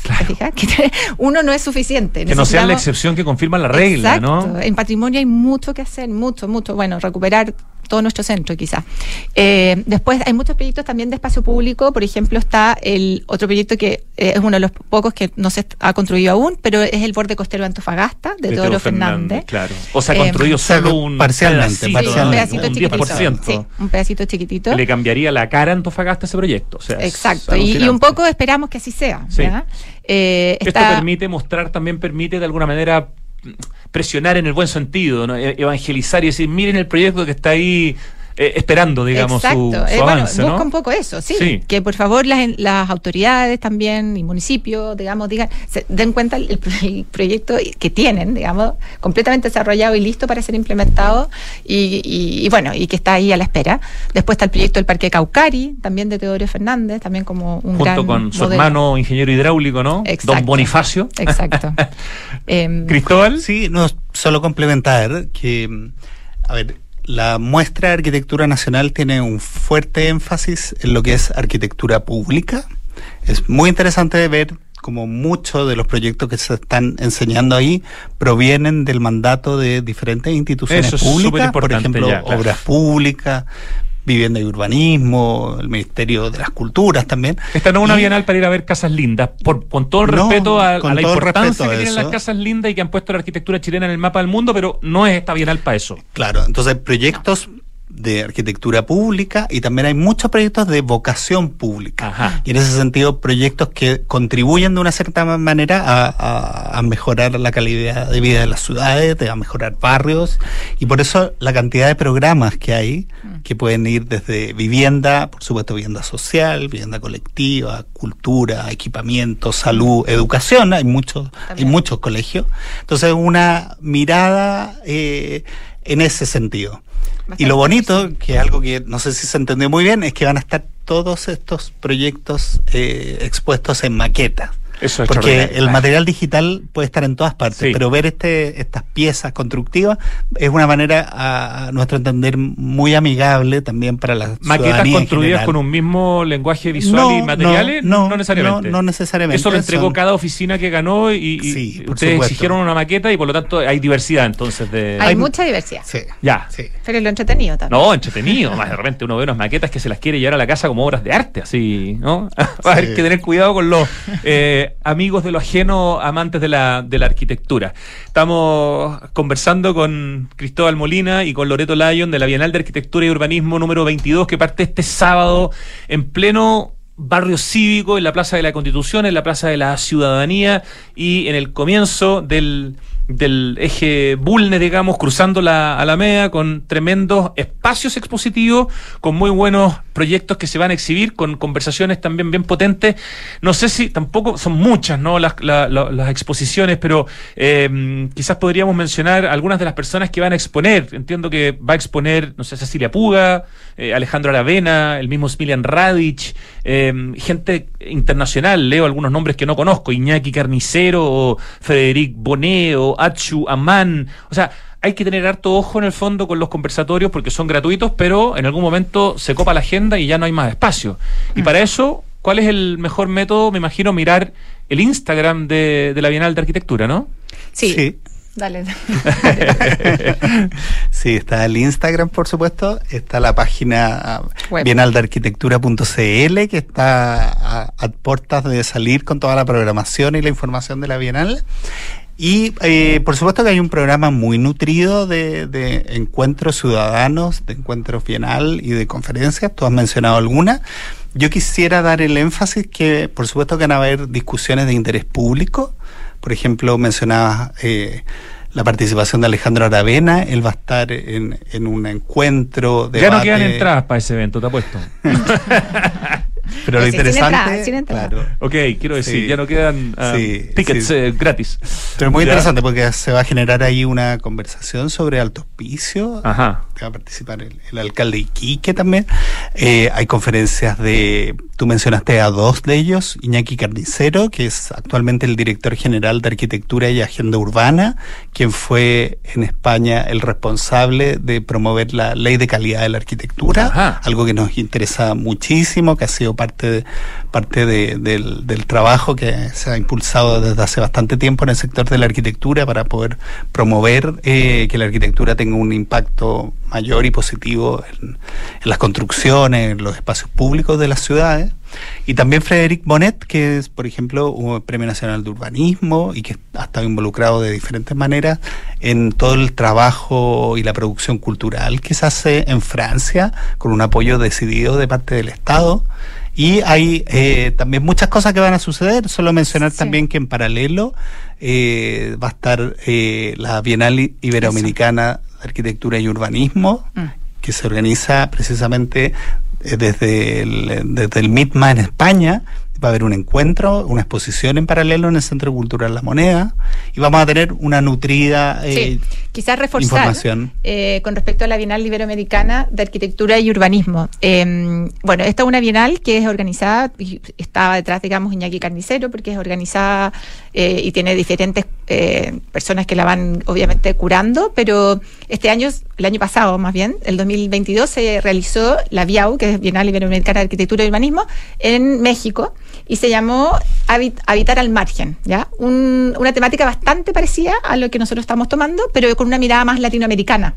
Que uno no es suficiente. Que no sea la excepción que confirma la regla, ¿no? En patrimonio hay mucho que hacer, mucho, mucho. Bueno, recuperar todo nuestro centro, quizás. Eh, después hay muchos proyectos también de espacio público. Por ejemplo, está el otro proyecto que eh, es uno de los pocos que no se ha construido aún, pero es el borde costero de Antofagasta, de, Teodoro Fernández. Claro. O sea, construyó eh, solo un parcialmente, pedacito, un pedacito chiquitito. Sí, un pedacito chiquitito. Le cambiaría la cara a Antofagasta ese proyecto. O sea, Exacto. Y, un poco esperamos que así sea. Esto permite mostrar, también permite de alguna manera presionar en el buen sentido, ¿no? E-, evangelizar y decir, miren el proyecto que está ahí eh, esperando, digamos, su, su eh, avance, busca un poco eso, sí, Que por favor las, las autoridades también y municipios, digamos, digan, se den cuenta el, proyecto que tienen, digamos, completamente desarrollado y listo para ser implementado y, y, bueno, y que está ahí a la espera. Después está el proyecto del Parque Caucari, también de Teodoro Fernández, también como un Junto con su hermano ingeniero hidráulico, ¿no? Don Bonifacio. Exacto. Em, Cristóbal. Sí, no, solo complementar que, a ver, la muestra de arquitectura nacional tiene un fuerte énfasis en lo que es arquitectura pública. Es muy interesante ver cómo muchos de los proyectos que se están enseñando ahí provienen del mandato de diferentes instituciones públicas, por ejemplo, obras públicas, vivienda y urbanismo, el Ministerio de las Culturas también. Esta no es una bienal para ir a ver casas lindas, por, con todo el respeto a, la importancia que tienen las casas lindas y que han puesto la arquitectura chilena en el mapa del mundo, pero no es esta bienal para eso. Claro, entonces proyectos de arquitectura pública y también hay muchos proyectos de vocación pública. Y en ese sentido, proyectos que contribuyen de una cierta manera a, mejorar la calidad de vida de las ciudades, a mejorar barrios. Y por eso la cantidad de programas que hay, mm. que pueden ir desde vivienda, por supuesto vivienda social, vivienda colectiva, cultura, equipamiento, salud, educación, hay muchos, hay muchos colegios. Entonces, una mirada eh, en ese sentido y lo bonito, que es algo que no sé si se entendió muy bien, es que van a estar todos estos proyectos eh, expuestos en maqueta. Eso es Porque el material digital puede estar en todas partes, pero ver este, estas piezas constructivas es una manera, a nuestro entender, muy amigable también para las ¿Maquetas construidas con un mismo lenguaje visual y materiales? No, no, necesariamente. No, necesariamente. Eso lo entregó cada oficina que ganó y, ustedes exigieron una maqueta y por lo tanto hay diversidad entonces de... Hay, mucha diversidad. Sí. Ya. Sí. Pero lo entretenido también. No, entretenido. Más de repente uno ve unas maquetas que se las quiere llevar a la casa como obras de arte, así, ¿no? Va a haber que tener cuidado con los... Eh, amigos de lo ajeno, amantes de la, de la arquitectura. Estamos conversando con Cristóbal Molina y con Loreto Lyon de la Bienal de Arquitectura y Urbanismo número 22 que parte este sábado en pleno barrio cívico, en la Plaza de la Constitución, en la Plaza de la Ciudadanía y en el comienzo del del eje Bulnes, digamos, cruzando la Alameda, con tremendos espacios expositivos, con muy buenos proyectos que se van a exhibir, con conversaciones también bien potentes. No sé si tampoco son muchas, ¿no? Las, las exposiciones, pero eh, quizás podríamos mencionar algunas de las personas que van a exponer. Entiendo que va a exponer, no sé, Cecilia Puga, eh, Alejandro Aravena, el mismo Smilian Radic, eh, gente internacional, leo algunos nombres que no conozco, Iñaki Carnicero, o Frederic Bonet, o Achu Aman. O sea, hay que tener harto ojo en el fondo con los conversatorios porque son gratuitos, pero en algún momento se copa la agenda y ya no hay más espacio. Y para eso, ¿cuál es el mejor método? Me imagino mirar el Instagram de, la Bienal de Arquitectura, ¿no? Sí. Dale. sí, está el Instagram, por supuesto. Está la página bienaldearquitectura.cl, que está a, a, puertas de salir con toda la programación y la información de la Bienal. Y eh, por supuesto que hay un programa muy nutrido de, de, encuentros ciudadanos, de encuentros bienal y de conferencias. Tú has mencionado alguna. Yo quisiera dar el énfasis que por supuesto que van a haber discusiones de interés público. Por ejemplo, mencionabas eh, la participación de Alejandro Aravena. Él va a estar en, en un encuentro. Ya no quedan entradas para ese evento, te apuesto. Pero lo Sí, sin interesante. entrada, sin entrada. claro, Ok, quiero decir, Sí. ya no quedan Sí, tickets sí. eh, gratis. Pero es muy Ya. interesante porque se va a generar ahí una conversación sobre alto hospicio. Ajá. que va a participar el, el alcalde de Iquique también. Eh, hay conferencias de, tú mencionaste a dos de ellos, Iñaki Carnicero, que es actualmente el director general de Arquitectura y Agenda Urbana, quien fue en España el responsable de promover la ley de calidad de la arquitectura, Ajá. algo que nos interesa muchísimo, que ha sido parte, parte de- del, del trabajo que se ha impulsado desde hace bastante tiempo en el sector de la arquitectura para poder promover eh, que la arquitectura tenga un impacto mayor y positivo en, en las construcciones, en los espacios públicos de las ciudades. Y también Frederic Bonet, que es, por ejemplo, un Premio Nacional de Urbanismo y que ha estado involucrado de diferentes maneras en todo el trabajo y la producción cultural que se hace en Francia, con un apoyo decidido de parte del Estado. Y hay eh, también muchas cosas que van a suceder. Solo mencionar Sí. también que en paralelo eh, va a estar eh, la Bienal Iberoamericana de Arquitectura y Urbanismo, Mm. que se organiza precisamente eh, desde el, desde el MITMA en España. Va a haber un encuentro, una exposición en paralelo en el Centro Cultural La Moneda y vamos a tener una nutrida eh, Sí, quizás reforzar información. eh, con respecto a la Bienal Iberoamericana de Arquitectura y Urbanismo. Eh, bueno, esta es una bienal que es organizada, y estaba detrás, digamos, Iñaki Carnicero, porque es organizada eh, y tiene diferentes personas que la van, obviamente, curando, pero este año, el año pasado más bien, el 2022, se realizó la BIAU, que es Bienal Iberoamericana de Arquitectura y Urbanismo, en México, y se llamó Habit- Habitar al Margen, ¿ya? Un- una temática bastante parecida a lo que nosotros estamos tomando, pero con una mirada más latinoamericana.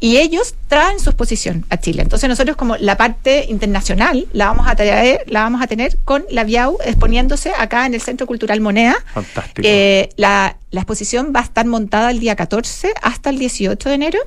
Y ellos traen su exposición a Chile. Entonces nosotros como la parte internacional la vamos a traer, la vamos a tener con la Biau exponiéndose acá en el Centro Cultural Moneda. Fantástico. Eh, la, la exposición va a estar montada el día 14 hasta el 18 de enero,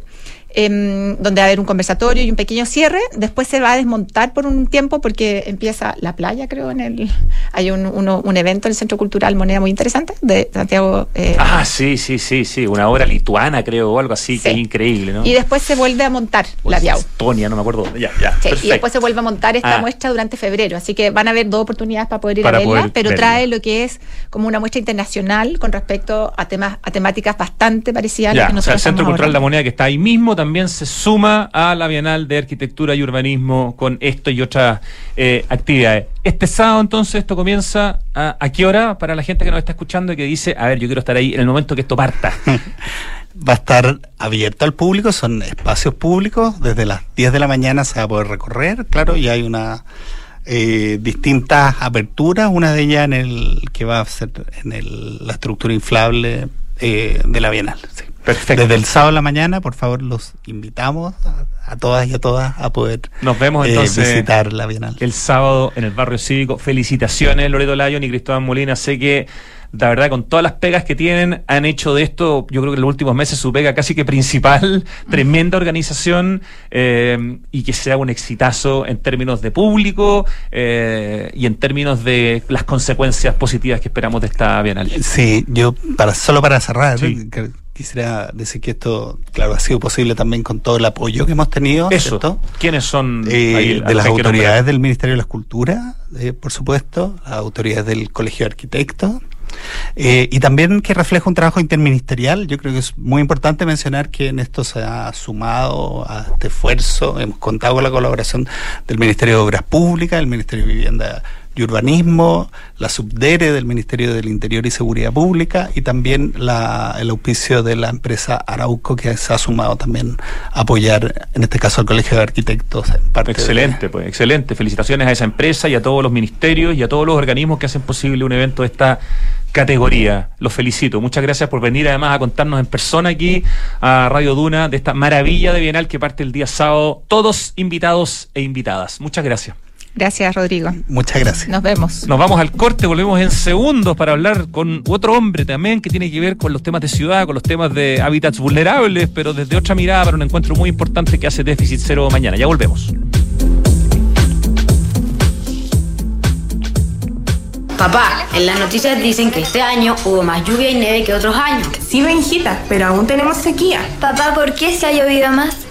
em, donde va a haber un conversatorio y un pequeño cierre. Después se va a desmontar por un tiempo porque empieza la playa, creo, en el hay un, uno- un evento en el Centro Cultural Moneda muy interesante de Santiago. eh, Ah, sí, sí, sí, sí. Una obra lituana, creo, o algo así, que Sí. es increíble, ¿no? Y después se vuelve a montar O la Biau. Estonia, no me acuerdo. Ya, ya. Sí, y después se vuelve a montar esta Ah. muestra durante febrero, así que van a haber dos oportunidades para poder ir Para a verla, pero verla. trae lo que es como una muestra internacional con respecto a temas a temáticas bastante parecidas a Ya, las que o sea, el nosotros Centro Cultural La abordando. Moneda que está ahí mismo también se suma a la Bienal de Arquitectura y Urbanismo con esto y otras eh, actividades. Este sábado entonces esto comienza a, ¿a qué hora para la gente que nos está escuchando y que dice, a ver, yo quiero estar ahí en el momento que esto parta? Va a estar abierto al público, son espacios públicos, desde las 10 de la mañana se va a poder recorrer, claro, y hay una eh, distintas aperturas, una de ellas en el que va a ser en el- la estructura inflable eh, de la Bienal. sí. Perfecto. Desde el sábado a la mañana, por favor, los invitamos a, a todas y a todas a poder Nos vemos eh, entonces visitar la Bienal. el sábado en el barrio cívico. Felicitaciones, Loreto Lyon y Cristóbal Molina. Sé que, la verdad, con todas las pegas que tienen, han hecho de esto, yo creo que en los últimos meses, su pega casi que principal. Tremenda organización eh, y que sea un exitazo en términos de público eh, y en términos de las consecuencias positivas que esperamos de esta Bienal. Sí, yo para solo para cerrar, Sí. que- quisiera decir que esto, claro, ha sido posible también con todo el apoyo que hemos tenido, Eso. ¿cierto? ¿Quiénes son? Eh, ahí, de las autoridades del Ministerio de las Culturas, eh, por supuesto, las autoridades del Colegio de Arquitectos, eh, y también que refleja un trabajo interministerial. Yo creo que es muy importante mencionar que en esto se ha sumado a este esfuerzo, hemos contado con la colaboración del Ministerio de Obras Públicas, del Ministerio de Vivienda y Urbanismo, la subdere del Ministerio del Interior y Seguridad Pública y también la, el auspicio de la empresa Arauco que se ha sumado también a apoyar, en este caso al Colegio de Arquitectos. En parte de- Excelente, pues, excelente. Felicitaciones a esa empresa y a todos los ministerios y a todos los organismos que hacen posible un evento de esta categoría. Los felicito. Muchas gracias por venir además a contarnos en persona aquí a Radio Duna de esta maravilla de Bienal que parte el día sábado. Todos invitados e invitadas. Muchas gracias. Gracias, Rodrigo. Muchas gracias. Nos vemos. Nos vamos al corte, volvemos en segundos para hablar con otro hombre también que tiene que ver con los temas de ciudad, con los temas de hábitats vulnerables, pero desde otra mirada para un encuentro muy importante que hace Déficit Cero mañana. Ya volvemos. Papá, en las noticias dicen que este año hubo más lluvia y nieve que otros años. Sí, Benjita, pero aún tenemos sequía. Papá, ¿por qué se ha llovido más?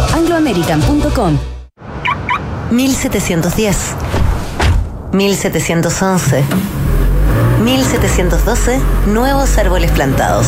chile.angloamerican.com. 1710, 1711, 1712, nuevos árboles plantados.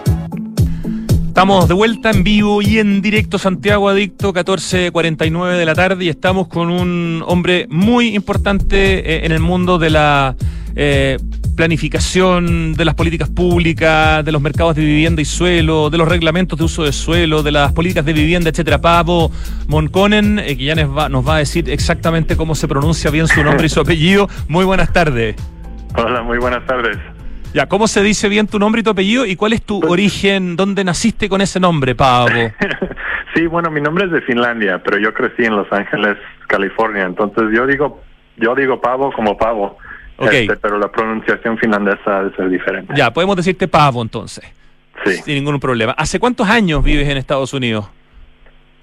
Estamos de vuelta en vivo y en directo Santiago Adicto, 14.49 de la tarde y estamos con un hombre muy importante eh, en el mundo de la eh, planificación, de las políticas públicas, de los mercados de vivienda y suelo, de los reglamentos de uso de suelo, de las políticas de vivienda, etcétera. Pavo Monconen, eh, que ya nos va, nos va a decir exactamente cómo se pronuncia bien su nombre y su apellido. Muy buenas tardes. Hola, muy buenas tardes. Ya, ¿cómo se dice bien tu nombre y tu apellido? ¿Y cuál es tu origen? ¿Dónde naciste con ese nombre, Pavo? Sí, bueno, mi nombre es de Finlandia, pero yo crecí en Los Ángeles, California. Entonces yo digo, yo digo pavo como pavo. Este, pero la pronunciación finlandesa debe ser diferente. Ya, podemos decirte Pavo entonces. Sí. Sin ningún problema. ¿Hace cuántos años vives en Estados Unidos?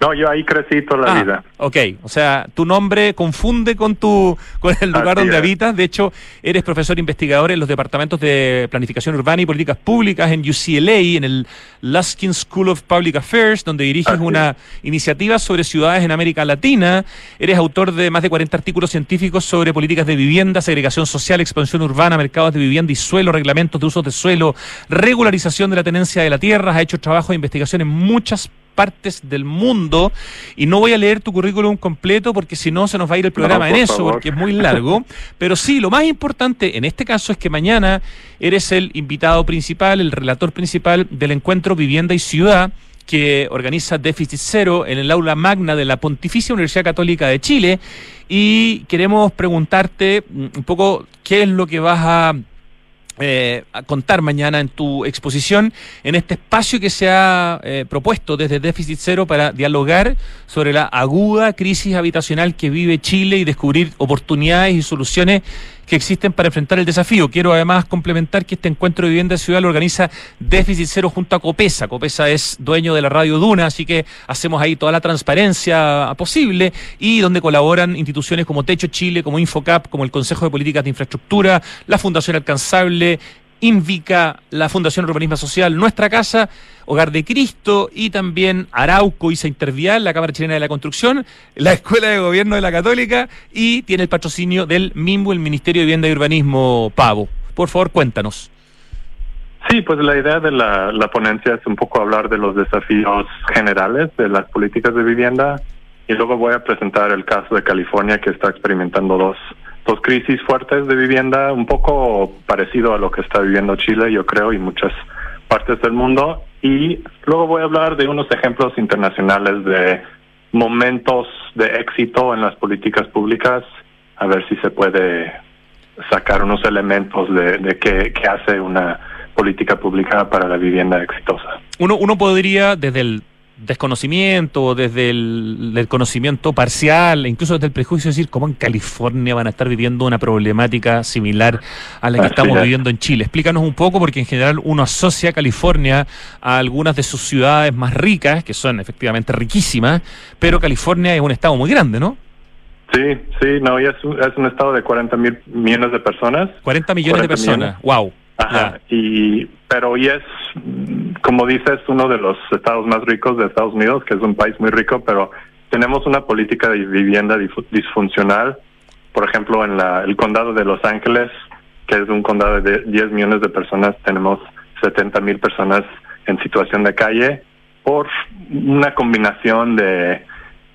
No, yo ahí crecí toda la Ah, vida. Ok, o sea, tu nombre confunde con tu con el lugar Así donde es. habitas. De hecho, eres profesor investigador en los departamentos de planificación urbana y políticas públicas en UCLA, en el Luskin School of Public Affairs, donde diriges Así una iniciativa sobre ciudades en América Latina. Eres autor de más de 40 artículos científicos sobre políticas de vivienda, segregación social, expansión urbana, mercados de vivienda y suelo, reglamentos de usos de suelo, regularización de la tenencia de la tierra. Has hecho trabajo de investigación en muchas partes del mundo y no voy a leer tu currículum completo porque si no se nos va a ir el programa en eso favor. porque es muy largo, pero sí, lo más importante en este caso es que mañana eres el invitado principal, el relator principal del encuentro Vivienda y Ciudad que organiza Déficit Cero en el aula magna de la Pontificia Universidad Católica de Chile y queremos preguntarte mm, un poco qué es lo que vas a eh, a contar mañana en tu exposición, en este espacio que se ha eh, propuesto desde Déficit Cero para dialogar sobre la aguda crisis habitacional que vive Chile y descubrir oportunidades y soluciones que existen para enfrentar el desafío. Quiero además complementar que este encuentro de vivienda ciudad lo organiza Déficit Cero junto a Copesa. Copesa es dueño de la Radio Duna, así que hacemos ahí toda la transparencia posible y donde colaboran instituciones como Techo Chile, como Infocap, como el Consejo de Políticas de Infraestructura, la Fundación Alcanzable, Invica, la Fundación Urbanismo Social, Nuestra Casa, Hogar de Cristo y también Arauco, ISA Intervial, la Cámara Chilena de la Construcción, la Escuela de Gobierno de la Católica y tiene el patrocinio del MIMBU, el Ministerio de Vivienda y Urbanismo Pavo. Por favor, cuéntanos. Sí, pues la idea de la, la ponencia es un poco hablar de los desafíos generales de las políticas de vivienda y luego voy a presentar el caso de California que está experimentando dos, dos crisis fuertes de vivienda, un poco parecido a lo que está viviendo Chile, yo creo, y muchas partes del mundo. Y luego voy a hablar de unos ejemplos internacionales de momentos de éxito en las políticas públicas, a ver si se puede sacar unos elementos de, de qué, qué hace una política pública para la vivienda exitosa. Uno, uno podría, desde el desconocimiento, desde el, conocimiento parcial, incluso desde el prejuicio, decir cómo en California van a estar viviendo una problemática similar a la que estamos viviendo en Chile. Explícanos un poco, porque en general uno asocia a California a algunas de sus ciudades más ricas, que son efectivamente riquísimas, pero California es un estado muy grande, ¿no? Sí, sí, no, y es un, es un estado de 40 mil millones de personas. 40 millones de personas, wow. Ajá, y, pero y es, como dices, uno de los estados más ricos de Estados Unidos, que es un país muy rico, pero tenemos una política de vivienda disfuncional. Por ejemplo, en la, el condado de Los Ángeles, que es un condado de 10 millones de personas, tenemos 70 mil personas en situación de calle por una combinación de,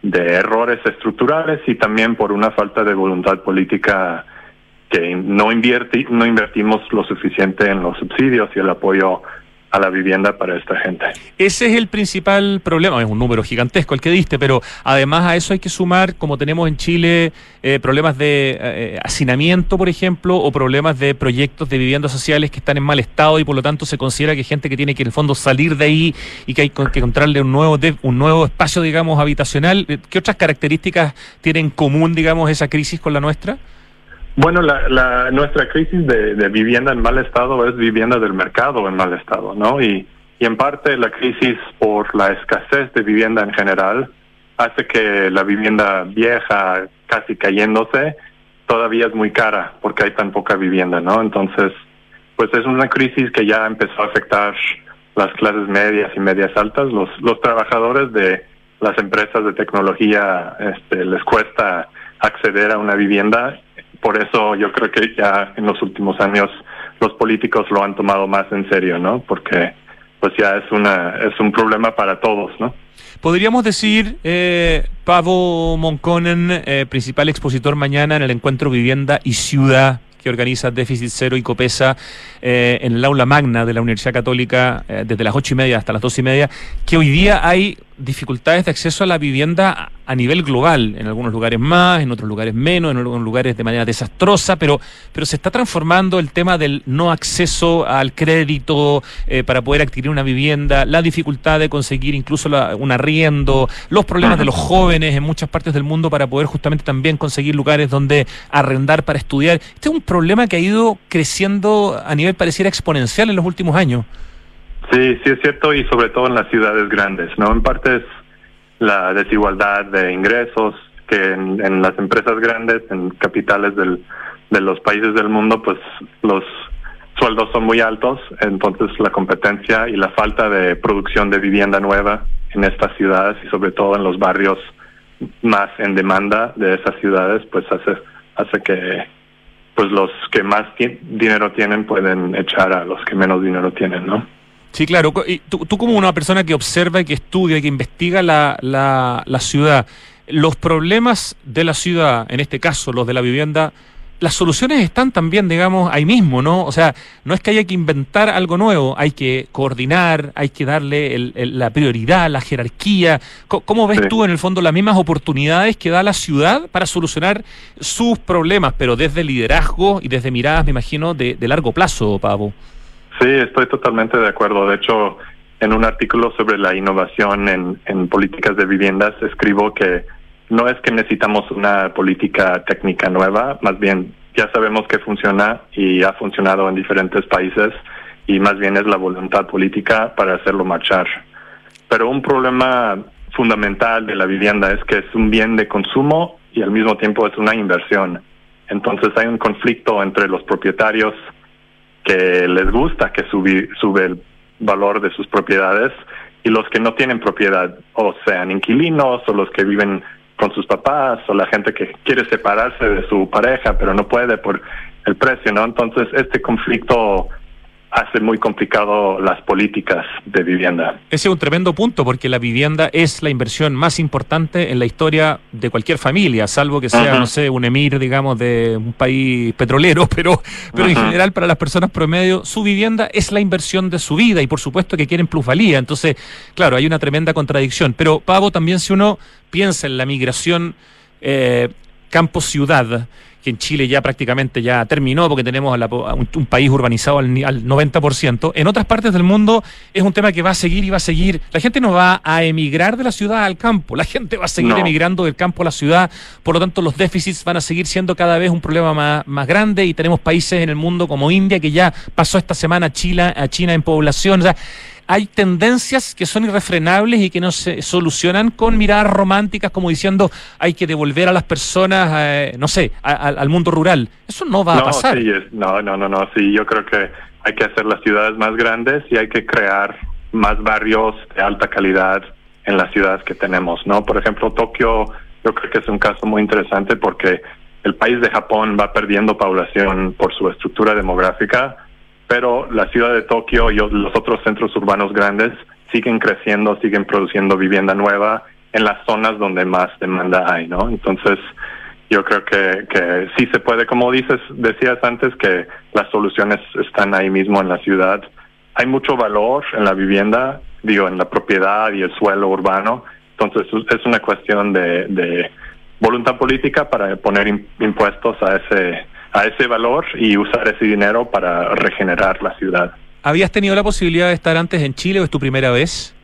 de errores estructurales y también por una falta de voluntad política que no, no invertimos lo suficiente en los subsidios y el apoyo a la vivienda para esta gente. Ese es el principal problema, es un número gigantesco el que diste, pero además a eso hay que sumar, como tenemos en Chile, eh, problemas de eh, hacinamiento, por ejemplo, o problemas de proyectos de viviendas sociales que están en mal estado y por lo tanto se considera que gente que tiene que en el fondo salir de ahí y que hay que encontrarle un nuevo, un nuevo espacio, digamos, habitacional. ¿Qué otras características tiene en común, digamos, esa crisis con la nuestra? Bueno, la, la, nuestra crisis de, vivienda en mal estado es vivienda del mercado en mal estado, ¿no? Y, y en parte la crisis por la escasez de vivienda en general hace que la vivienda vieja, casi cayéndose, todavía es muy cara porque hay tan poca vivienda, ¿no? Entonces, pues es una crisis que ya empezó a afectar las clases medias y medias altas. Los, los trabajadores de las empresas de tecnología este, les cuesta acceder a una vivienda por eso yo creo que ya en los últimos años los políticos lo han tomado más en serio, ¿no? Porque pues ya es una es un problema para todos, ¿no? Podríamos decir, eh, Pavo Monconen, eh, principal expositor mañana en el encuentro Vivienda y Ciudad que organiza Déficit Cero y Copesa eh, en el aula magna de la Universidad Católica eh, desde las ocho y media hasta las dos y media, que hoy día hay dificultades de acceso a la vivienda a nivel global, en algunos lugares más, en otros lugares menos, en algunos lugares de manera desastrosa, pero, pero se está transformando el tema del no acceso al crédito eh, para poder adquirir una vivienda, la dificultad de conseguir incluso un arriendo, los problemas de los jóvenes en muchas partes del mundo para poder justamente también conseguir lugares donde arrendar para estudiar. Este es un problema que ha ido creciendo a nivel pareciera exponencial en los últimos años. Sí, sí es cierto y sobre todo en las ciudades grandes, ¿no? En parte es la desigualdad de ingresos que en, las empresas grandes, en capitales del, de los países del mundo, pues los sueldos son muy altos, entonces la competencia y la falta de producción de vivienda nueva en estas ciudades y sobre todo en los barrios más en demanda de esas ciudades, pues hace hace que pues los que más dinero tienen pueden echar a los que menos dinero tienen, ¿no? Sí, claro. Y tú, tú, como una persona que observa y que estudia y que investiga la, la, la ciudad, los problemas de la ciudad, en este caso los de la vivienda, las soluciones están también, digamos, ahí mismo, ¿no? O sea, no es que haya que inventar algo nuevo, hay que coordinar, hay que darle el, la prioridad, la jerarquía. ¿Cómo, ves tú, en el fondo, las mismas oportunidades que da la ciudad para solucionar sus problemas, pero desde liderazgo y desde miradas, me imagino, de, de largo plazo, Pavo? Sí, estoy totalmente de acuerdo. De hecho, en un artículo sobre la innovación en, en políticas de viviendas escribo que no es que necesitamos una política técnica nueva, más bien ya sabemos que funciona y ha funcionado en diferentes países y más bien es la voluntad política para hacerlo marchar. Pero un problema fundamental de la vivienda es que es un bien de consumo y al mismo tiempo es una inversión. Entonces hay un conflicto entre los propietarios que les gusta que sube, el valor de sus propiedades y los que no tienen propiedad, o sean inquilinos o los que viven con sus papás o la gente que quiere separarse de su pareja pero no puede por el precio, ¿no? Entonces este conflicto hace muy complicado las políticas de vivienda. Ese es un tremendo punto porque la vivienda es la inversión más importante en la historia de cualquier familia, salvo que sea, no sé, un emir, digamos, de un país petrolero, pero, pero en general para las personas promedio, su vivienda es la inversión de su vida y por supuesto que quieren plusvalía. Entonces, claro, hay una tremenda contradicción. Pero, Pavo, también si uno piensa en la migración eh, campo-ciudad, que en Chile ya prácticamente ya terminó porque tenemos un, país urbanizado al, 90%. En otras partes del mundo es un tema que va a seguir y va a seguir. La gente no va a emigrar de la ciudad al campo, la gente va a seguir emigrando del campo a la ciudad, por lo tanto los déficits van a seguir siendo cada vez un problema más, más grande y tenemos países en el mundo como India que ya pasó esta semana a China, a China en población. O sea, hay tendencias que son irrefrenables y que no se solucionan con miradas románticas como diciendo hay que devolver a las personas, eh, no sé, al mundo rural. Eso no va a pasar. no, no, no, no, sí, yo creo que hay que hacer las ciudades más grandes y hay que crear más barrios de alta calidad en las ciudades que tenemos, ¿no? Por ejemplo, Tokio, yo creo que es un caso muy interesante porque el país de Japón va perdiendo población por su estructura demográfica, pero la ciudad de Tokio y los otros centros urbanos grandes siguen creciendo, siguen produciendo vivienda nueva en las zonas donde más demanda hay, ¿no? Entonces, yo creo que, que sí se puede, como dices, decías antes, que las soluciones están ahí mismo en la ciudad. Hay mucho valor en la vivienda, digo, en la propiedad y el suelo urbano. Entonces, es una cuestión de, de voluntad política para poner impuestos a ese a ese valor y usar ese dinero para regenerar la ciudad. ¿Habías tenido la posibilidad de estar antes en Chile o es tu primera vez?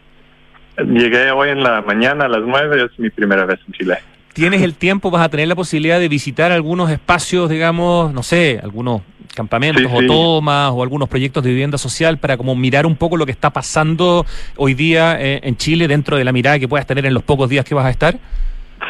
Llegué hoy en la mañana a las nueve, es mi primera vez en Chile. ¿Tienes el tiempo, vas a tener la posibilidad de visitar algunos espacios, digamos, no sé, algunos campamentos o tomas o algunos proyectos de vivienda social para como mirar un poco lo que está pasando hoy día eh, en Chile dentro de la mirada que puedas tener en los pocos días que vas a estar?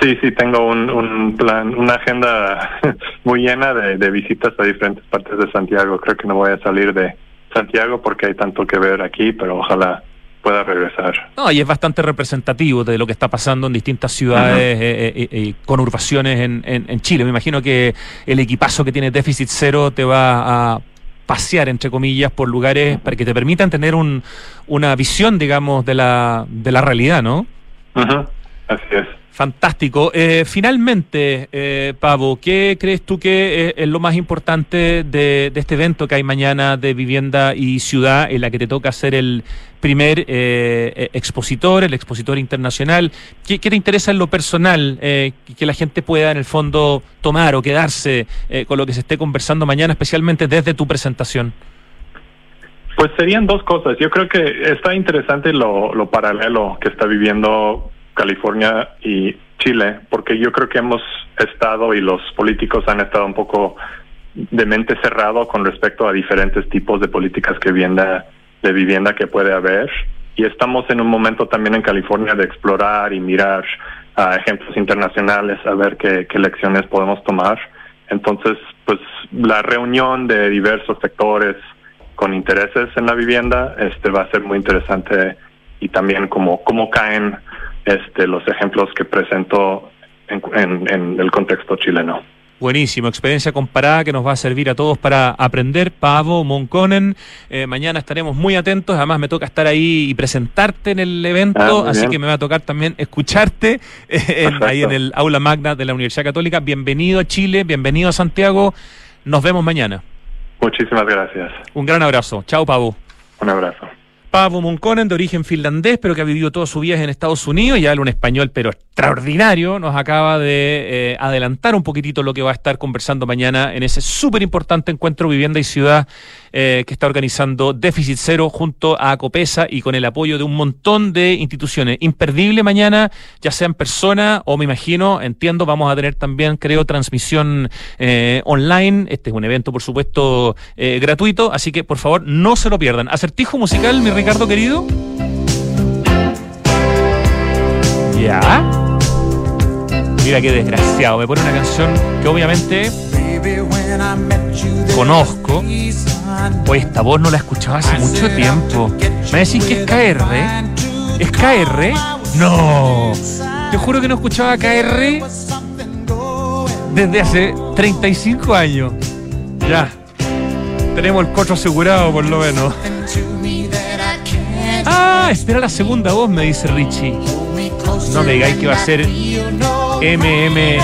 Sí, sí, tengo un, plan, una agenda muy llena de, visitas a diferentes partes de Santiago. Creo que no voy a salir de Santiago porque hay tanto que ver aquí, pero ojalá pueda regresar. No, y es bastante representativo de lo que está pasando en distintas ciudades eh, eh, eh, con urbaciones en, en, Chile. Me imagino que el equipazo que tiene déficit cero te va a pasear, entre comillas, por lugares para que te permitan tener un, una visión, digamos, de la, de la realidad, ¿no? Así es. Fantástico. Eh, finalmente, eh, Pavo, ¿qué crees tú que es, lo más importante de, este evento que hay mañana de vivienda y ciudad, en la que te toca ser el primer eh, expositor, el expositor internacional? ¿Qué, te interesa en lo personal que la gente pueda, en el fondo, tomar o quedarse con lo que se esté conversando mañana, especialmente desde tu presentación? Pues serían dos cosas. Yo creo que está interesante lo paralelo que está viviendo California y Chile, porque yo creo que hemos estado y los políticos han estado un poco de mente cerrado con respecto a diferentes tipos de políticas que vivienda, de vivienda que puede haber. Y estamos en un momento también en California de explorar y mirar a ejemplos internacionales, a ver qué, lecciones podemos tomar. Entonces, pues la reunión de diversos sectores con intereses en la vivienda este va a ser muy interesante y también como cómo caen este, los ejemplos que presento en, el contexto chileno. Buenísimo, experiencia comparada que nos va a servir a todos para aprender. Pavo, Monconen, eh, mañana estaremos muy atentos. Además, me toca estar ahí y presentarte en el evento, ah, así que me va a tocar también escucharte eh, ahí en el aula magna de la Universidad Católica. Bienvenido a Chile, bienvenido a Santiago. Nos vemos mañana. Muchísimas gracias. Un gran abrazo. Chao, Pavo. Un abrazo. Pavo Monconen, de origen finlandés, pero que ha vivido toda su vida en Estados Unidos y habla un español, pero extraordinario, nos acaba de eh, adelantar un poquitito lo que va a estar conversando mañana en ese súper importante encuentro Vivienda y Ciudad eh, que está organizando Déficit Cero junto a Copesa y con el apoyo de un montón de instituciones. Imperdible mañana, ya sea en persona o me imagino, entiendo, vamos a tener también, creo, transmisión eh, online. Este es un evento, por supuesto, gratuito, así que por favor no se lo pierdan. Acertijo musical, mi Ricardo querido? Ya. Mira qué desgraciado. Me pone una canción que obviamente conozco. Pues esta voz no la escuchaba hace mucho tiempo. Me decís que es KR. ¿Es KR? No. Te juro que no escuchaba KR desde hace 35 años. Ya. Tenemos el cocho asegurado, por lo menos. Ah, espera la segunda voz, me dice Richie. No me digáis que va a ser MM.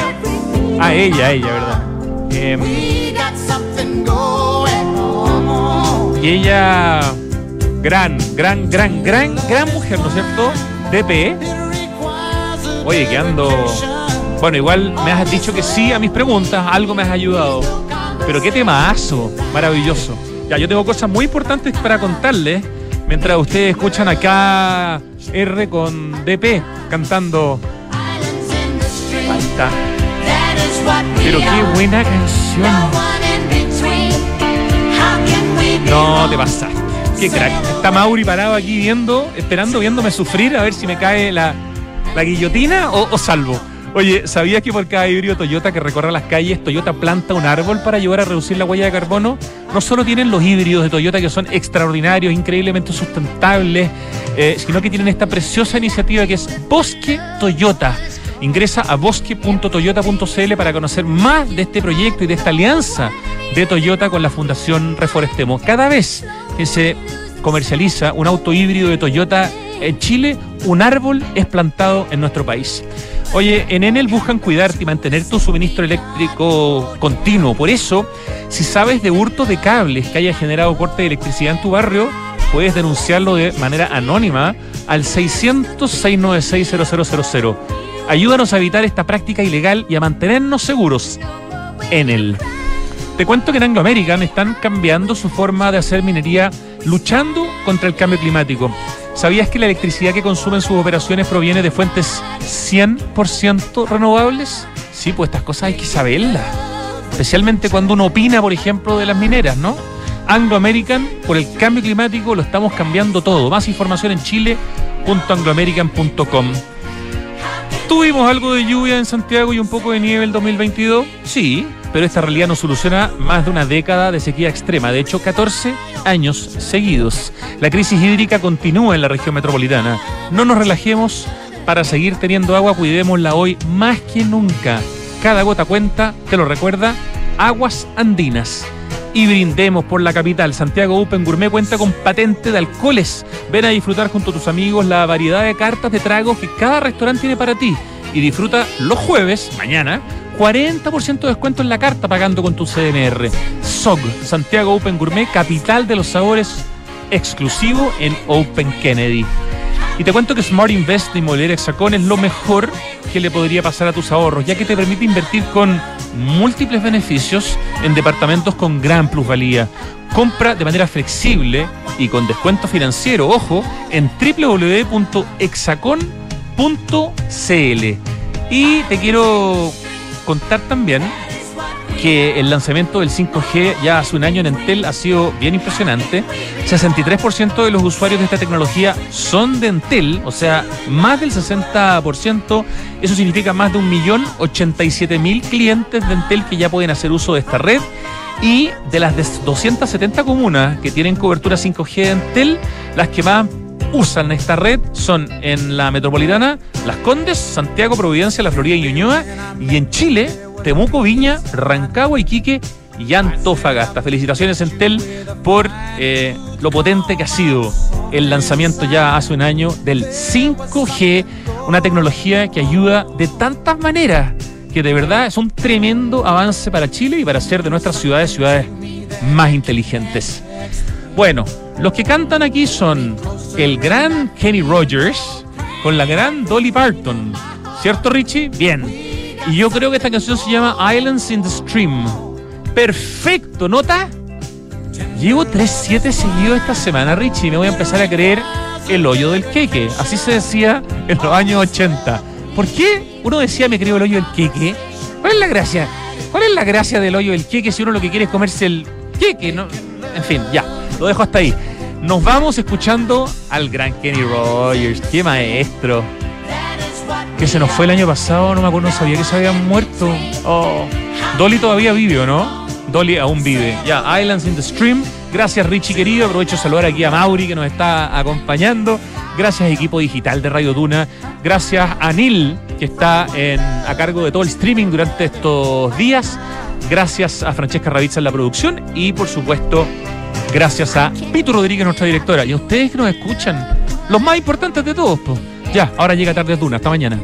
Ah, ella, ella, ¿verdad? Em, y ella, gran, gran, gran, gran, gran mujer, ¿no es cierto? DP. Oye, que ando. Bueno, igual me has dicho que sí a mis preguntas, algo me has ayudado. Pero qué temazo, maravilloso. Ya, yo tengo cosas muy importantes para contarles mientras ustedes escuchan acá R con DP cantando. Ahí está. Pero qué buena canción. No, te pasaste. Qué crack. Está Mauri parado aquí viendo, esperando, viéndome sufrir a ver si me cae la, la guillotina o, o salvo. Oye, ¿sabías que por cada híbrido Toyota que recorre las calles, Toyota planta un árbol para ayudar a reducir la huella de carbono? No solo tienen los híbridos de Toyota que son extraordinarios, increíblemente sustentables, eh, sino que tienen esta preciosa iniciativa que es Bosque Toyota. Ingresa a bosque.toyota.cl para conocer más de este proyecto y de esta alianza de Toyota con la Fundación Reforestemos. Cada vez que se comercializa un auto híbrido de Toyota en Chile, un árbol es plantado en nuestro país. Oye, en Enel buscan cuidarte y mantener tu suministro eléctrico continuo. Por eso, si sabes de hurto de cables que haya generado corte de electricidad en tu barrio, puedes denunciarlo de manera anónima al 600-696-0000. Ayúdanos a evitar esta práctica ilegal y a mantenernos seguros. Enel. Te cuento que en Anglo American están cambiando su forma de hacer minería luchando contra el cambio climático. ¿Sabías que la electricidad que consumen sus operaciones proviene de fuentes 100% renovables? Sí, pues estas cosas hay que saberlas. Especialmente cuando uno opina, por ejemplo, de las mineras, ¿no? Anglo American, por el cambio climático lo estamos cambiando todo. Más información en chile.angloamerican.com. ¿Tuvimos algo de lluvia en Santiago y un poco de nieve el 2022? Sí, pero esta realidad no soluciona más de una década de sequía extrema, de hecho 14 años seguidos. La crisis hídrica continúa en la región metropolitana. No nos relajemos para seguir teniendo agua, cuidémosla hoy más que nunca. Cada gota cuenta, te lo recuerda, Aguas Andinas. Y brindemos por la capital. Santiago Open Gourmet cuenta con patente de alcoholes. Ven a disfrutar junto a tus amigos la variedad de cartas de tragos que cada restaurante tiene para ti. Y disfruta los jueves, mañana, 40% de descuento en la carta pagando con tu CNR. SOG, Santiago Open Gourmet, capital de los sabores exclusivo en Open Kennedy. Y te cuento que Smart Invest de Inmobiliaria es lo mejor que le podría pasar a tus ahorros, ya que te permite invertir con múltiples beneficios en departamentos con gran plusvalía. Compra de manera flexible y con descuento financiero, ojo, en www.hexacon.cl. Y te quiero contar también que el lanzamiento del 5G ya hace un año en Entel ha sido bien impresionante. 63% de los usuarios de esta tecnología son de Entel, o sea, más del 60%. Eso significa más de 1.087.000 clientes de Entel que ya pueden hacer uso de esta red. Y de las 270 comunas que tienen cobertura 5G de Entel, las que más usan esta red son en la metropolitana Las Condes, Santiago, Providencia, La Florida y Ñuñoa. Y en Chile, Temuco, Viña, Rancagua, Iquique y Antofagasta. Felicitaciones Entel por eh, lo potente que ha sido el lanzamiento ya hace un año del 5G, una tecnología que ayuda de tantas maneras que de verdad es un tremendo avance para Chile y para hacer de nuestras ciudades ciudades más inteligentes. Bueno, los que cantan aquí son el gran Kenny Rogers con la gran Dolly Parton. ¿Cierto, Richie? Bien. Y yo creo que esta canción se llama Islands in the Stream. Perfecto, ¿nota? Llevo 3-7 seguidos esta semana, Richie, me voy a empezar a creer el hoyo del queque. Así se decía en los años 80. ¿Por qué uno decía me creo el hoyo del queque? ¿Cuál es la gracia? ¿Cuál es la gracia del hoyo del queque si uno lo que quiere es comerse el queque? ¿no? En fin, ya, lo dejo hasta ahí. Nos vamos escuchando al gran Kenny Rogers. ¡Qué maestro! Que se nos fue el año pasado, no me acuerdo, sabía que se habían muerto. Oh. Dolly todavía vive, ¿o no? Dolly aún vive. Ya, Islands in the Stream. Gracias, Richie querido. Aprovecho de saludar aquí a Mauri que nos está acompañando. Gracias equipo digital de Radio Duna. Gracias a Nil, que está a cargo de todo el streaming durante estos días. Gracias a Francesca Ravizza en la producción. Y por supuesto, gracias a Pito Rodríguez, nuestra directora. Y a ustedes que nos escuchan. Los más importantes de todos, pues. Ya, ahora llega tarde a Duna. Hasta mañana.